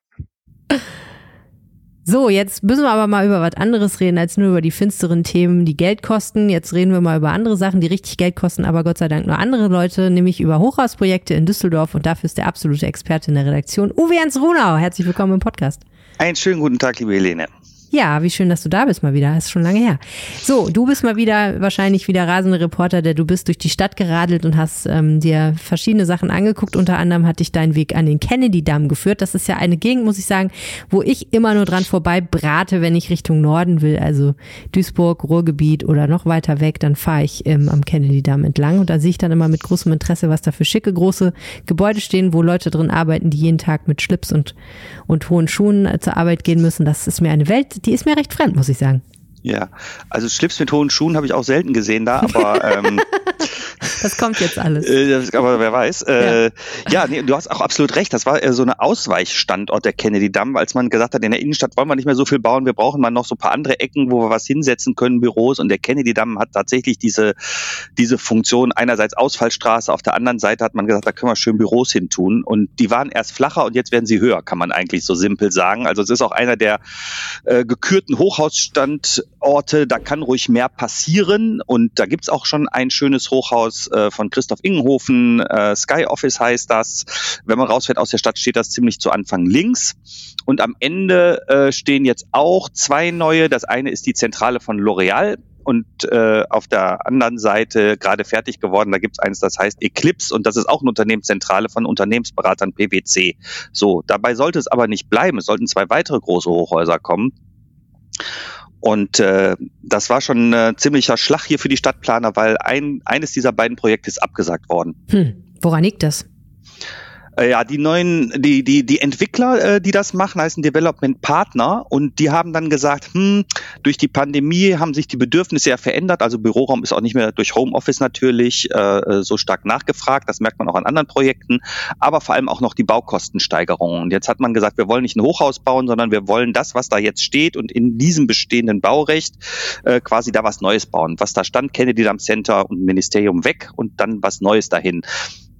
So, jetzt müssen wir aber mal über was anderes reden, als nur über die finsteren Themen, die Geld kosten. Jetzt reden wir mal über andere Sachen, die richtig Geld kosten, aber Gott sei Dank nur andere Leute, nämlich über Hochhausprojekte in Düsseldorf. Und dafür ist der absolute Experte in der Redaktion, Uwe Jens Runau. Herzlich willkommen im Podcast. Einen schönen guten Tag, liebe Helene. Ja, wie schön, dass du da bist mal wieder. Ist schon lange her. So, du bist mal wieder wahrscheinlich wieder rasende Reporter, der du bist durch die Stadt geradelt und hast ähm, dir verschiedene Sachen angeguckt. Unter anderem hat dich dein Weg an den Kennedy-Damm geführt. Das ist ja eine Gegend, muss ich sagen, wo ich immer nur dran vorbei brate, wenn ich Richtung Norden will. Also Duisburg, Ruhrgebiet oder noch weiter weg, dann fahre ich ähm, am Kennedy-Damm entlang. Und da sehe ich dann immer mit großem Interesse, was da für schicke, große Gebäude stehen, wo Leute drin arbeiten, die jeden Tag mit Schlips und, und hohen Schuhen äh, zur Arbeit gehen müssen. Das ist mir eine Welt, die ist mir recht fremd, muss ich sagen. Ja, also Schlips mit hohen Schuhen habe ich auch selten gesehen da, aber ähm, (laughs) das kommt jetzt alles. Äh, aber wer weiß. Äh, ja, ja nee, du hast auch absolut recht. Das war äh, so eine Ausweichstandort der Kennedy Damm, als man gesagt hat, in der Innenstadt wollen wir nicht mehr so viel bauen, wir brauchen mal noch so ein paar andere Ecken, wo wir was hinsetzen können, Büros. Und der Kennedy Damm hat tatsächlich diese diese Funktion einerseits Ausfallstraße, auf der anderen Seite hat man gesagt, da können wir schön Büros hin tun. Und die waren erst flacher und jetzt werden sie höher, kann man eigentlich so simpel sagen. Also es ist auch einer der äh, gekürten Hochhausstand Orte, da kann ruhig mehr passieren und da gibt's auch schon ein schönes Hochhaus äh, von Christoph Ingenhofen, äh, Sky Office heißt das. Wenn man rausfährt aus der Stadt, steht das ziemlich zu Anfang links. Und am Ende äh, stehen jetzt auch zwei neue. Das eine ist die Zentrale von L'Oreal und äh, auf der anderen Seite gerade fertig geworden, da gibt's eins, das heißt Eclipse und das ist auch eine Unternehmenszentrale von Unternehmensberatern PwC. So, dabei sollte es aber nicht bleiben. Es sollten zwei weitere große Hochhäuser kommen. Und äh, das war schon ein ziemlicher Schlag hier für die Stadtplaner, weil ein, eines dieser beiden Projekte ist abgesagt worden. Hm. Woran liegt das? Äh, ja, die neuen, die, die, die Entwickler, äh, die das machen, heißen Development Partner und die haben dann gesagt, hm, durch die Pandemie haben sich die Bedürfnisse ja verändert. Also Büroraum ist auch nicht mehr durch Homeoffice natürlich äh, so stark nachgefragt. Das merkt man auch an anderen Projekten, aber vor allem auch noch die Baukostensteigerungen. Und jetzt hat man gesagt, wir wollen nicht ein Hochhaus bauen, sondern wir wollen das, was da jetzt steht und in diesem bestehenden Baurecht äh, quasi da was Neues bauen. Was da stand, Kennedy Dam Center und Ministerium weg und dann was Neues dahin.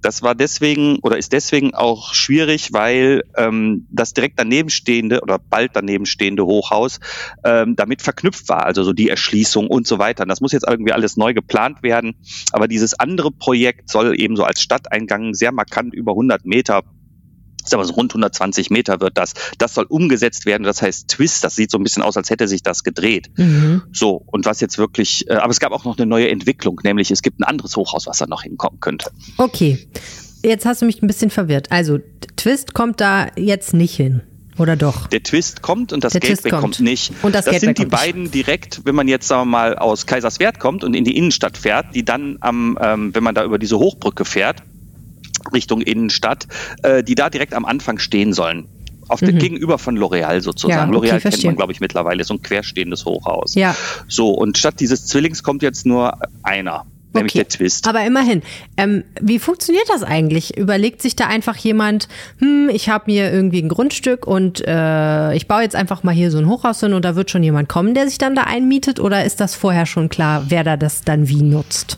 Das war deswegen oder ist deswegen auch schwierig, weil ähm, das direkt daneben stehende oder bald daneben stehende Hochhaus ähm, damit verknüpft war, also so die Erschließung und so weiter. Und das muss jetzt irgendwie alles neu geplant werden. Aber dieses andere Projekt soll eben so als Stadteingang sehr markant über 100 Meter sag mal so rund 120 Meter wird das. Das soll umgesetzt werden. Das heißt Twist. Das sieht so ein bisschen aus, als hätte sich das gedreht. Mhm. So. Und was jetzt wirklich, äh, aber es gab auch noch eine neue Entwicklung, nämlich es gibt ein anderes Hochhaus, was da noch hinkommen könnte. Okay. Jetzt hast du mich ein bisschen verwirrt. Also Twist kommt da jetzt nicht hin. Oder doch? Der Twist kommt und das Der Gateway kommt. kommt. nicht. Und das, das sind die beiden direkt, wenn man jetzt sagen wir mal aus Kaiserswerth kommt und in die Innenstadt fährt, die dann am, ähm, wenn man da über diese Hochbrücke fährt, Richtung Innenstadt, äh, die da direkt am Anfang stehen sollen. Auf mhm. Gegenüber von L'Oreal sozusagen. Ja, okay, L'Oreal kennt man, glaube ich, mittlerweile, so ein querstehendes Hochhaus. Ja. So, und statt dieses Zwillings kommt jetzt nur einer. Nämlich okay. der Twist. Aber immerhin, ähm, wie funktioniert das eigentlich? Überlegt sich da einfach jemand, hm, ich habe mir irgendwie ein Grundstück und äh, ich baue jetzt einfach mal hier so ein Hochhaus hin und da wird schon jemand kommen, der sich dann da einmietet? Oder ist das vorher schon klar, wer da das dann wie nutzt?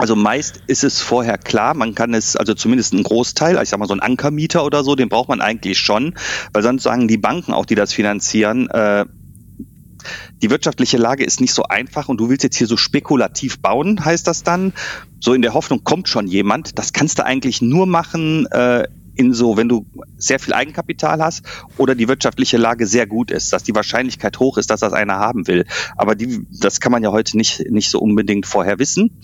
Also meist ist es vorher klar, man kann es, also zumindest ein Großteil, ich sag mal so ein Ankermieter oder so, den braucht man eigentlich schon, weil sonst sagen die Banken auch, die das finanzieren, äh, die wirtschaftliche Lage ist nicht so einfach und du willst jetzt hier so spekulativ bauen, heißt das dann. So in der Hoffnung kommt schon jemand. Das kannst du eigentlich nur machen äh, in so, wenn du sehr viel Eigenkapital hast oder die wirtschaftliche Lage sehr gut ist, dass die Wahrscheinlichkeit hoch ist, dass das einer haben will. Aber die, das kann man ja heute nicht, nicht so unbedingt vorher wissen.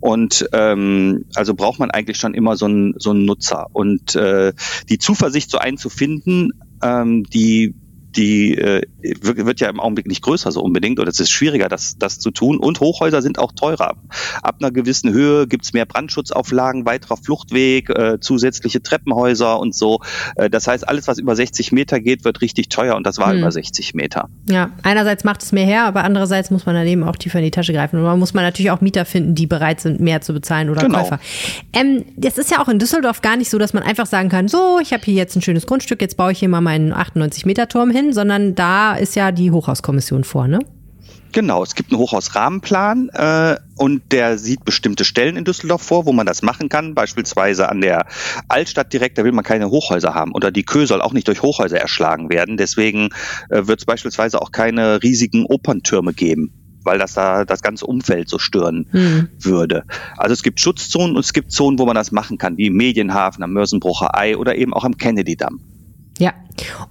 Und ähm, also braucht man eigentlich schon immer so einen, so einen Nutzer. Und äh, die Zuversicht, so einen zu finden, ähm, die die äh, wird ja im Augenblick nicht größer so unbedingt oder es ist schwieriger, das, das zu tun. Und Hochhäuser sind auch teurer. Ab einer gewissen Höhe gibt's mehr Brandschutzauflagen, weiterer Fluchtweg, äh, zusätzliche Treppenhäuser und so. Äh, das heißt, alles, was über 60 Meter geht, wird richtig teuer und das war hm. über 60 Meter. Ja, einerseits macht es mehr her, aber andererseits muss man daneben auch tiefer in die Tasche greifen. Und man muss man natürlich auch Mieter finden, die bereit sind, mehr zu bezahlen oder genau. Käufer. Ähm, das ist ja auch in Düsseldorf gar nicht so, dass man einfach sagen kann, so, ich habe hier jetzt ein schönes Grundstück, jetzt baue ich hier mal meinen 98 Meter Turm hin, sondern da ist ja die Hochhauskommission vor, ne? Genau, es gibt einen Hochhausrahmenplan äh, und der sieht bestimmte Stellen in Düsseldorf vor, wo man das machen kann. Beispielsweise an der Altstadt direkt, da will man keine Hochhäuser haben. Oder die Kö soll auch nicht durch Hochhäuser erschlagen werden. Deswegen äh, wird es beispielsweise auch keine riesigen Operntürme geben weil das da das ganze Umfeld so stören mhm. würde. Also es gibt Schutzzonen und es gibt Zonen, wo man das machen kann, wie im Medienhafen, am Mörsenbrucher Ei oder eben auch am Kennedy-Damm. Ja,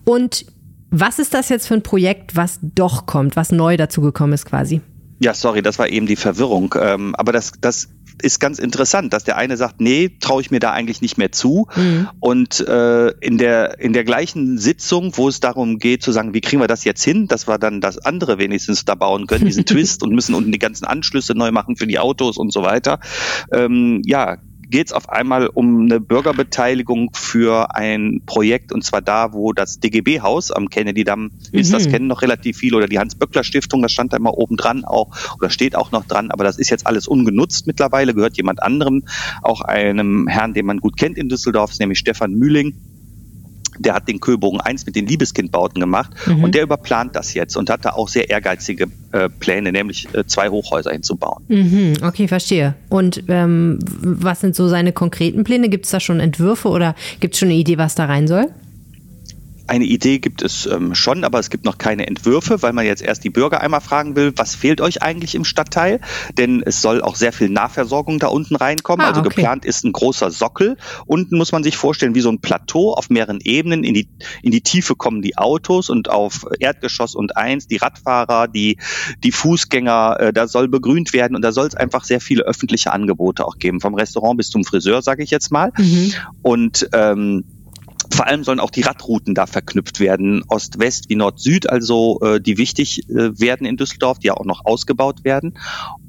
und was ist das jetzt für ein Projekt, was doch kommt, was neu dazugekommen ist quasi? Ja, sorry, das war eben die Verwirrung. Ähm, aber das, das ist ganz interessant, dass der eine sagt, nee, traue ich mir da eigentlich nicht mehr zu. Mhm. Und äh, in der in der gleichen Sitzung, wo es darum geht zu sagen, wie kriegen wir das jetzt hin, dass wir dann das andere wenigstens da bauen können, diesen (laughs) Twist und müssen unten die ganzen Anschlüsse neu machen für die Autos und so weiter. Ähm, ja, geht es auf einmal um eine Bürgerbeteiligung für ein Projekt und zwar da, wo das DGB-Haus am Kennedy-Damm ist. Mhm. Das kennen noch relativ viele oder die Hans-Böckler-Stiftung, das stand da immer oben dran auch oder steht auch noch dran, aber das ist jetzt alles ungenutzt mittlerweile, gehört jemand anderem, auch einem Herrn, den man gut kennt in Düsseldorf, nämlich Stefan Mühling der hat den Köbogen 1 mit den Liebeskindbauten gemacht mhm. und der überplant das jetzt und hat da auch sehr ehrgeizige äh, Pläne, nämlich äh, zwei Hochhäuser hinzubauen. Mhm, okay, verstehe. Und ähm, was sind so seine konkreten Pläne? Gibt es da schon Entwürfe oder gibt es schon eine Idee, was da rein soll? Eine Idee gibt es ähm, schon, aber es gibt noch keine Entwürfe, weil man jetzt erst die Bürger einmal fragen will, was fehlt euch eigentlich im Stadtteil? Denn es soll auch sehr viel Nahversorgung da unten reinkommen. Ah, also okay. geplant ist ein großer Sockel. Unten muss man sich vorstellen wie so ein Plateau auf mehreren Ebenen. In die, in die Tiefe kommen die Autos und auf Erdgeschoss und eins die Radfahrer, die, die Fußgänger. Äh, da soll begrünt werden und da soll es einfach sehr viele öffentliche Angebote auch geben. Vom Restaurant bis zum Friseur, sage ich jetzt mal. Mhm. Und ähm, vor allem sollen auch die Radrouten da verknüpft werden, Ost-West wie Nord-Süd, also äh, die wichtig äh, werden in Düsseldorf, die ja auch noch ausgebaut werden.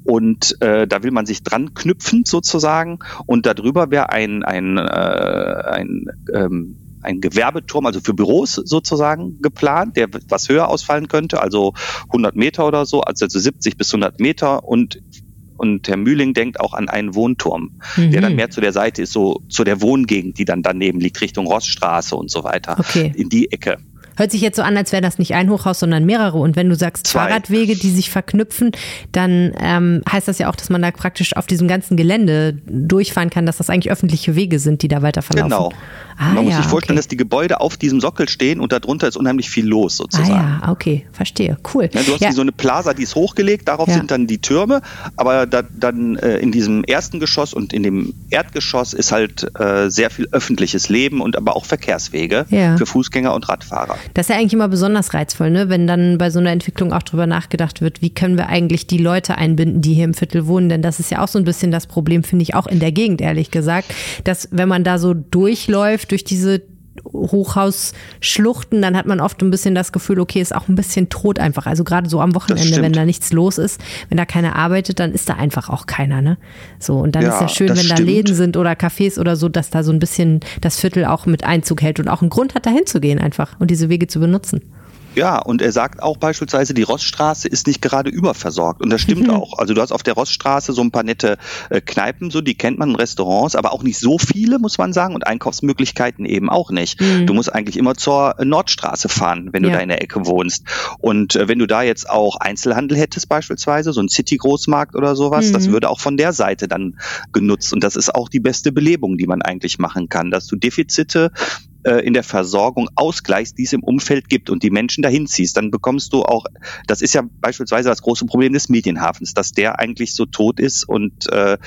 und äh, da will man sich dran knüpfen sozusagen. Und darüber wäre ein, ein, äh, ein ähm, ein Gewerbeturm, also für Büros sozusagen geplant, der was höher ausfallen könnte, also 100 Meter oder so, also 70 bis 100 Meter. Und und Herr Mühling denkt auch an einen Wohnturm, mhm. der dann mehr zu der Seite ist, so zu der Wohngegend, die dann daneben liegt, Richtung Rossstraße und so weiter. Okay. In die Ecke. Hört sich jetzt so an, als wäre das nicht ein Hochhaus, sondern mehrere. Und wenn du sagst Zwei. Fahrradwege, die sich verknüpfen, dann ähm, heißt das ja auch, dass man da praktisch auf diesem ganzen Gelände durchfahren kann, dass das eigentlich öffentliche Wege sind, die da weiter verlaufen. Genau. Ah, man muss sich vorstellen, okay. dass die Gebäude auf diesem Sockel stehen und darunter ist unheimlich viel los sozusagen. Ah ja, okay, verstehe. Cool. Ja, du hast ja. so eine Plaza, die ist hochgelegt, darauf ja. sind dann die Türme, aber da, dann äh, in diesem ersten Geschoss und in dem Erdgeschoss ist halt äh, sehr viel öffentliches Leben und aber auch Verkehrswege für Fußgänger und Radfahrer. Das ist ja eigentlich immer besonders reizvoll, ne? wenn dann bei so einer Entwicklung auch drüber nachgedacht wird, wie können wir eigentlich die Leute einbinden, die hier im Viertel wohnen, denn das ist ja auch so ein bisschen das Problem, finde ich, auch in der Gegend, ehrlich gesagt, dass wenn man da so durchläuft, durch diese Hochhausschluchten, dann hat man oft ein bisschen das Gefühl, okay, ist auch ein bisschen tot einfach. Also gerade so am Wochenende, wenn da nichts los ist, wenn da keiner arbeitet, dann ist da einfach auch keiner, ne? So, und dann ja, ist ja schön, wenn stimmt. da Läden sind oder Cafés oder so, dass da so ein bisschen das Viertel auch mit Einzug hält und auch einen Grund hat, da hinzugehen einfach und diese Wege zu benutzen. Ja, und er sagt auch beispielsweise, die Rossstraße ist nicht gerade überversorgt. Und das stimmt mhm. auch. Also du hast auf der Rossstraße so ein paar nette äh, Kneipen, so die kennt man, Restaurants, aber auch nicht so viele, muss man sagen, und Einkaufsmöglichkeiten eben auch nicht. Mhm. Du musst eigentlich immer zur Nordstraße fahren, wenn du ja. da in der Ecke wohnst. Und äh, wenn du da jetzt auch Einzelhandel hättest beispielsweise, so ein City-Großmarkt oder sowas, mhm. das würde auch von der Seite dann genutzt. Und das ist auch die beste Belebung, die man eigentlich machen kann, dass du Defizite äh, in der Versorgung ausgleichst, die es im Umfeld gibt und die Menschen dahin ziehst, dann bekommst du auch, das ist ja beispielsweise das große Problem des Medienhafens, dass der eigentlich so tot ist und äh,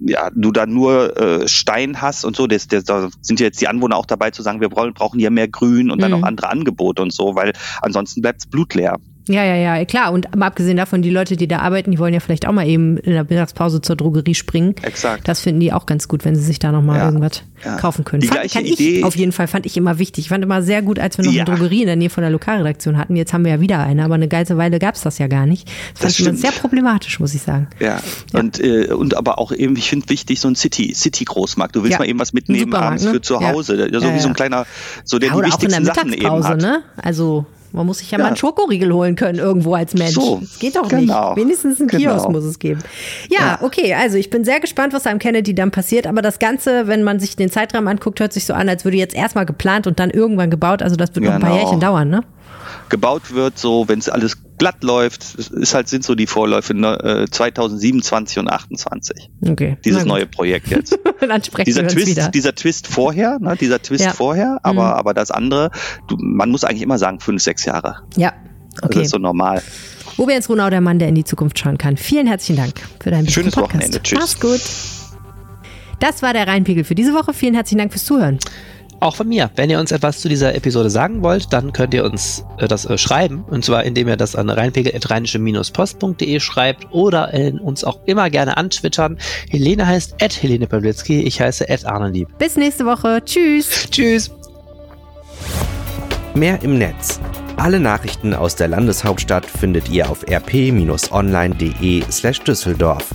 ja, du da nur äh, Stein hast und so, das, das, da sind jetzt die Anwohner auch dabei zu sagen, wir brauchen, brauchen hier mehr Grün und dann mhm. auch andere Angebote und so, weil ansonsten bleibt es blutleer. Ja, ja, ja, klar. Und mal abgesehen davon, die Leute, die da arbeiten, die wollen ja vielleicht auch mal eben in der Mittagspause zur Drogerie springen. Exakt. Das finden die auch ganz gut, wenn sie sich da nochmal ja. irgendwas ja. kaufen können. Die fand, gleiche Idee. Ich, auf jeden Fall fand ich immer wichtig. Ich fand immer sehr gut, als wir noch ja. eine Drogerie in der Nähe von der Lokalredaktion hatten. Jetzt haben wir ja wieder eine, aber eine ganze Weile gab es das ja gar nicht. Das, das fand ich sehr problematisch, muss ich sagen. Ja, ja. Und, äh, und aber auch eben, ich finde wichtig, so ein City, City-Großmarkt. Du willst mal eben was mitnehmen abends ne? für zu Hause. Ja. So wie so ein kleiner, so der die wichtigsten Sachen eben hat. Ne? Also man muss sich ja, ja. mal einen Schokoriegel holen können irgendwo als Mensch. So, das geht doch genau. nicht. Wenigstens ein genau. Kiosk muss es geben. Ja, ja, okay. Also ich bin sehr gespannt, was am Kennedy dann passiert. Aber das Ganze, wenn man sich den Zeitraum anguckt, hört sich so an, als würde jetzt erstmal geplant und dann irgendwann gebaut. Also das wird genau. noch ein paar genau. Jährchen dauern, ne? gebaut wird, so wenn es alles glatt läuft, ist halt sind so die Vorläufe ne, 2027 und 28. Okay. Dieses neue Projekt jetzt. (laughs) Dann sprechen dieser wir Twist, wieder. dieser Twist vorher, ne, dieser Twist ja. vorher, aber mhm. aber das andere, du, man muss eigentlich immer sagen fünf, sechs Jahre. Ja. Okay. Das ist so normal. Jens Runau, der Mann, der in die Zukunft schauen kann. Vielen herzlichen Dank für dein Schönes Podcast. Wochenende. Tschüss. Mach's gut. Das war der Rheinpegel für diese Woche. Vielen herzlichen Dank fürs Zuhören. Auch von mir. Wenn ihr uns etwas zu dieser Episode sagen wollt, dann könnt ihr uns äh, das äh, schreiben. Und zwar, indem ihr das an reinpegel.rheinische-post.de schreibt oder äh, uns auch immer gerne antwittern. Helene heißt at Helene Pawlitzki. Ich heiße at Arnelieb. Bis nächste Woche. Tschüss. Tschüss. Mehr im Netz. Alle Nachrichten aus der Landeshauptstadt findet ihr auf rp-online.de slash Düsseldorf.